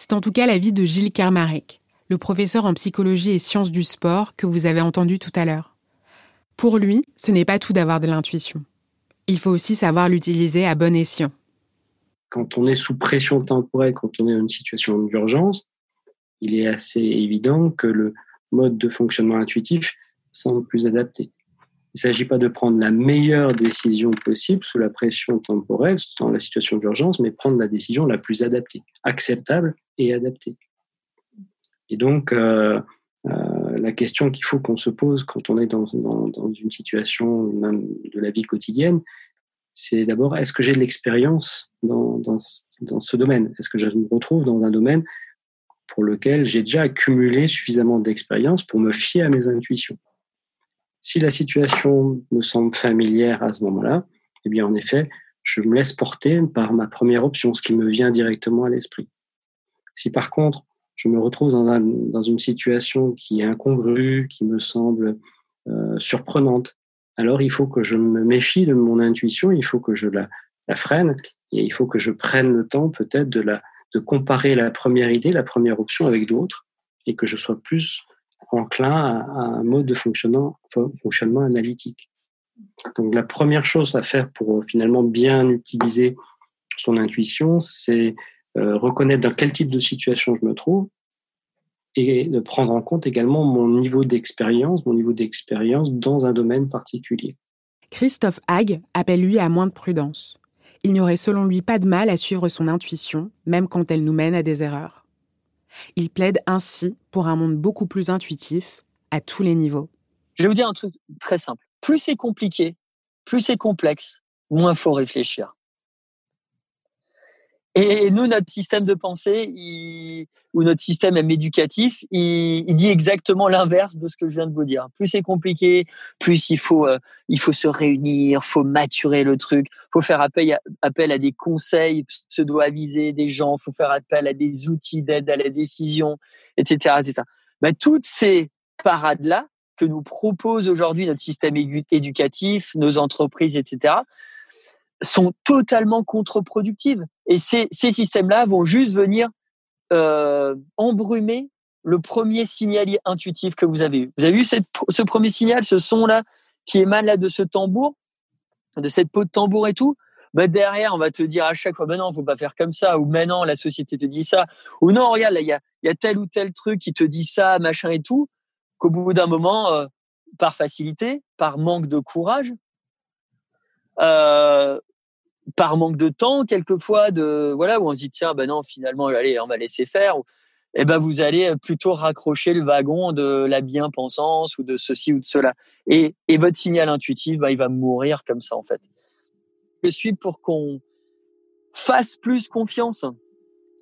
C'est en tout cas l'avis de Gilles Kermarek, le professeur en psychologie et sciences du sport que vous avez entendu tout à l'heure. Pour lui, ce n'est pas tout d'avoir de l'intuition. Il faut aussi savoir l'utiliser à bon escient quand on est sous pression temporelle, quand on est dans une situation d'urgence, il est assez évident que le mode de fonctionnement intuitif semble plus adapté. Il ne s'agit pas de prendre la meilleure décision possible sous la pression temporelle, dans la situation d'urgence, mais prendre la décision la plus adaptée, acceptable et adaptée. Et donc, euh, euh, la question qu'il faut qu'on se pose quand on est dans, une situation de la vie quotidienne, c'est d'abord, est-ce que j'ai de l'expérience dans, ce domaine? Est-ce que je me retrouve dans un domaine pour lequel j'ai déjà accumulé suffisamment d'expérience pour me fier à mes intuitions? Si la situation me semble familière à ce moment-là, eh bien, en effet, je me laisse porter par ma première option, ce qui me vient directement à l'esprit. Si par contre, je me retrouve dans, un, dans une situation qui est incongrue, qui me semble euh, surprenante, alors il faut que je me méfie de mon intuition, il faut que je la, freine et il faut que je prenne le temps peut-être de comparer la première idée, la première option avec d'autres et que je sois plus enclin à, un mode de fonctionnement, analytique. Donc la première chose à faire pour finalement bien utiliser son intuition, c'est euh, reconnaître dans quel type de situation je me trouve et de prendre en compte également mon niveau d'expérience, mon niveau d'expérience dans un domaine particulier. Christophe Hague appelle lui à moins de prudence. Il n'y aurait selon lui pas de mal à suivre son intuition, même quand elle nous mène à des erreurs. Il plaide ainsi pour un monde beaucoup plus intuitif, à tous les niveaux. Je vais vous dire un truc très simple. Plus c'est compliqué, plus c'est complexe, moins faut réfléchir. Et nous, notre système de pensée ou notre système éducatif, il, dit exactement l'inverse de ce que je viens de vous dire. Plus c'est compliqué, plus il faut, euh, il faut se réunir, faut maturer le truc, faut faire appel à, appel à des conseils pseudo-avisés des gens, faut faire appel à des outils d'aide à la décision, etc. etc. Ben, toutes ces parades-là que nous propose aujourd'hui notre système éducatif, nos entreprises, etc., sont totalement contre-productives. Et ces, systèmes-là vont juste venir euh, embrumer le premier signal intuitif que vous avez eu. Vous avez eu ce premier signal, ce son-là qui émane là de ce tambour, de cette peau de tambour et tout. Bah derrière, on va te dire à chaque fois, ben non, faut pas faire comme ça, ou maintenant la société te dit ça, ou non, regarde, il y a, y a tel ou tel truc qui te dit ça, machin et tout, qu'au bout d'un moment, euh, par facilité, par manque de courage, euh, par manque de temps, quelquefois, de voilà, où on se dit tiens, ben non, finalement, allez, on va laisser faire. Eh ben vous allez plutôt raccrocher le wagon de la bien-pensance ou de ceci ou de cela. Et, et votre signal intuitif, ben, il va mourir comme ça en fait. Je suis pour qu'on fasse plus confiance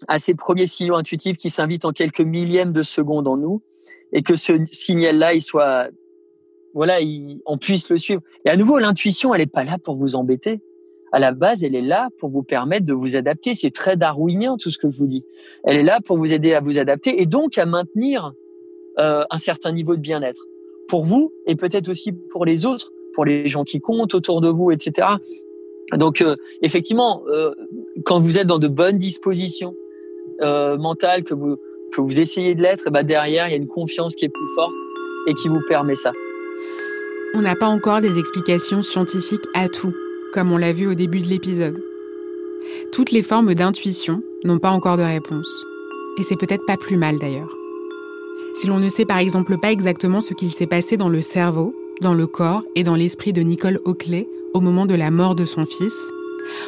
à ces premiers signaux intuitifs qui s'invitent en quelques millièmes de seconde en nous et que ce signal-là, il soit, voilà, on puisse le suivre. Et à nouveau, l'intuition, elle n'est pas là pour vous embêter à la base, elle est là pour vous permettre de vous adapter. C'est très darwinien tout ce que je vous dis. Elle est là pour vous aider à vous adapter et donc à maintenir euh, un certain niveau de bien-être pour vous et peut-être aussi pour les autres, pour les gens qui comptent autour de vous, etc. Donc euh, effectivement, euh, quand vous êtes dans de bonnes dispositions mentales, que vous que vous essayez de l'être, bah derrière il y a une confiance qui est plus forte et qui vous permet ça. On n'a pas encore des explications scientifiques à tout comme on l'a vu au début de l'épisode. Toutes les formes d'intuition n'ont pas encore de réponse. Et c'est peut-être pas plus mal d'ailleurs. Si l'on ne sait par exemple pas exactement ce qu'il s'est passé dans le cerveau, dans le corps et dans l'esprit de Nicole Oakley au moment de la mort de son fils,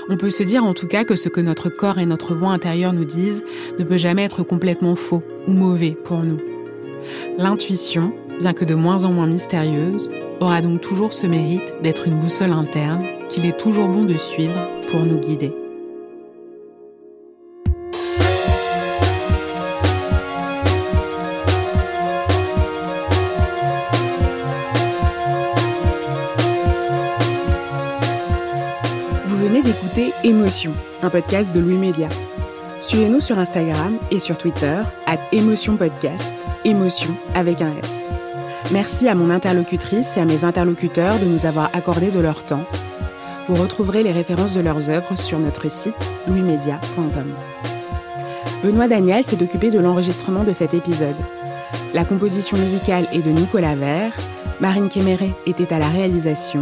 on peut se dire en tout cas que ce que notre corps et notre voix intérieure nous disent ne peut jamais être complètement faux ou mauvais pour nous. L'intuition, bien que de moins en moins mystérieuse, aura donc toujours ce mérite d'être une boussole interne qu'il est toujours bon de suivre pour nous guider. Vous venez d'écouter Émotion, un podcast de Louis Média. Suivez-nous sur Instagram et sur Twitter à Émotion Podcast, Émotion avec un S. Merci à mon interlocutrice et à mes interlocuteurs de nous avoir accordé de leur temps vous retrouverez les références de leurs œuvres sur notre site louismedia.com. Benoît Daniel s'est occupé de l'enregistrement de cet épisode. La composition musicale est de Nicolas Vert, Marine Kéméré était à la réalisation,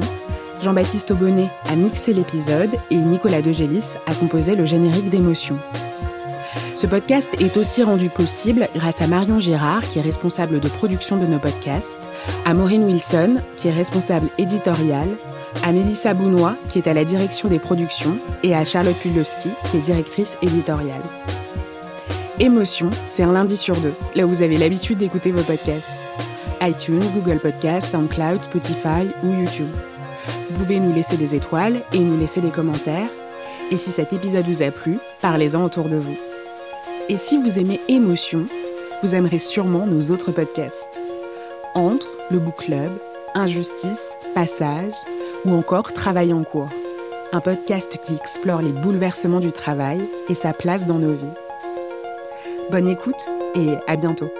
Jean-Baptiste Aubonnet a mixé l'épisode et Nicolas Degélis a composé le générique d'émotion. Ce podcast est aussi rendu possible grâce à Marion Girard, qui est responsable de production de nos podcasts, à Maureen Wilson, qui est responsable éditoriale, à Mélissa Bounois, qui est à la direction des productions, et à Charlotte Pudlowski, qui est directrice éditoriale. Émotion, c'est un lundi sur deux, là où vous avez l'habitude d'écouter vos podcasts. iTunes, Google Podcasts, SoundCloud, Spotify ou YouTube. Vous pouvez nous laisser des étoiles et nous laisser des commentaires. Et si cet épisode vous a plu, parlez-en autour de vous. Et si vous aimez Émotion, vous aimerez sûrement nos autres podcasts. Entre, le Book Club, Injustice, Passage ou encore Travail en cours. Un podcast qui explore les bouleversements du travail et sa place dans nos vies. Bonne écoute et à bientôt.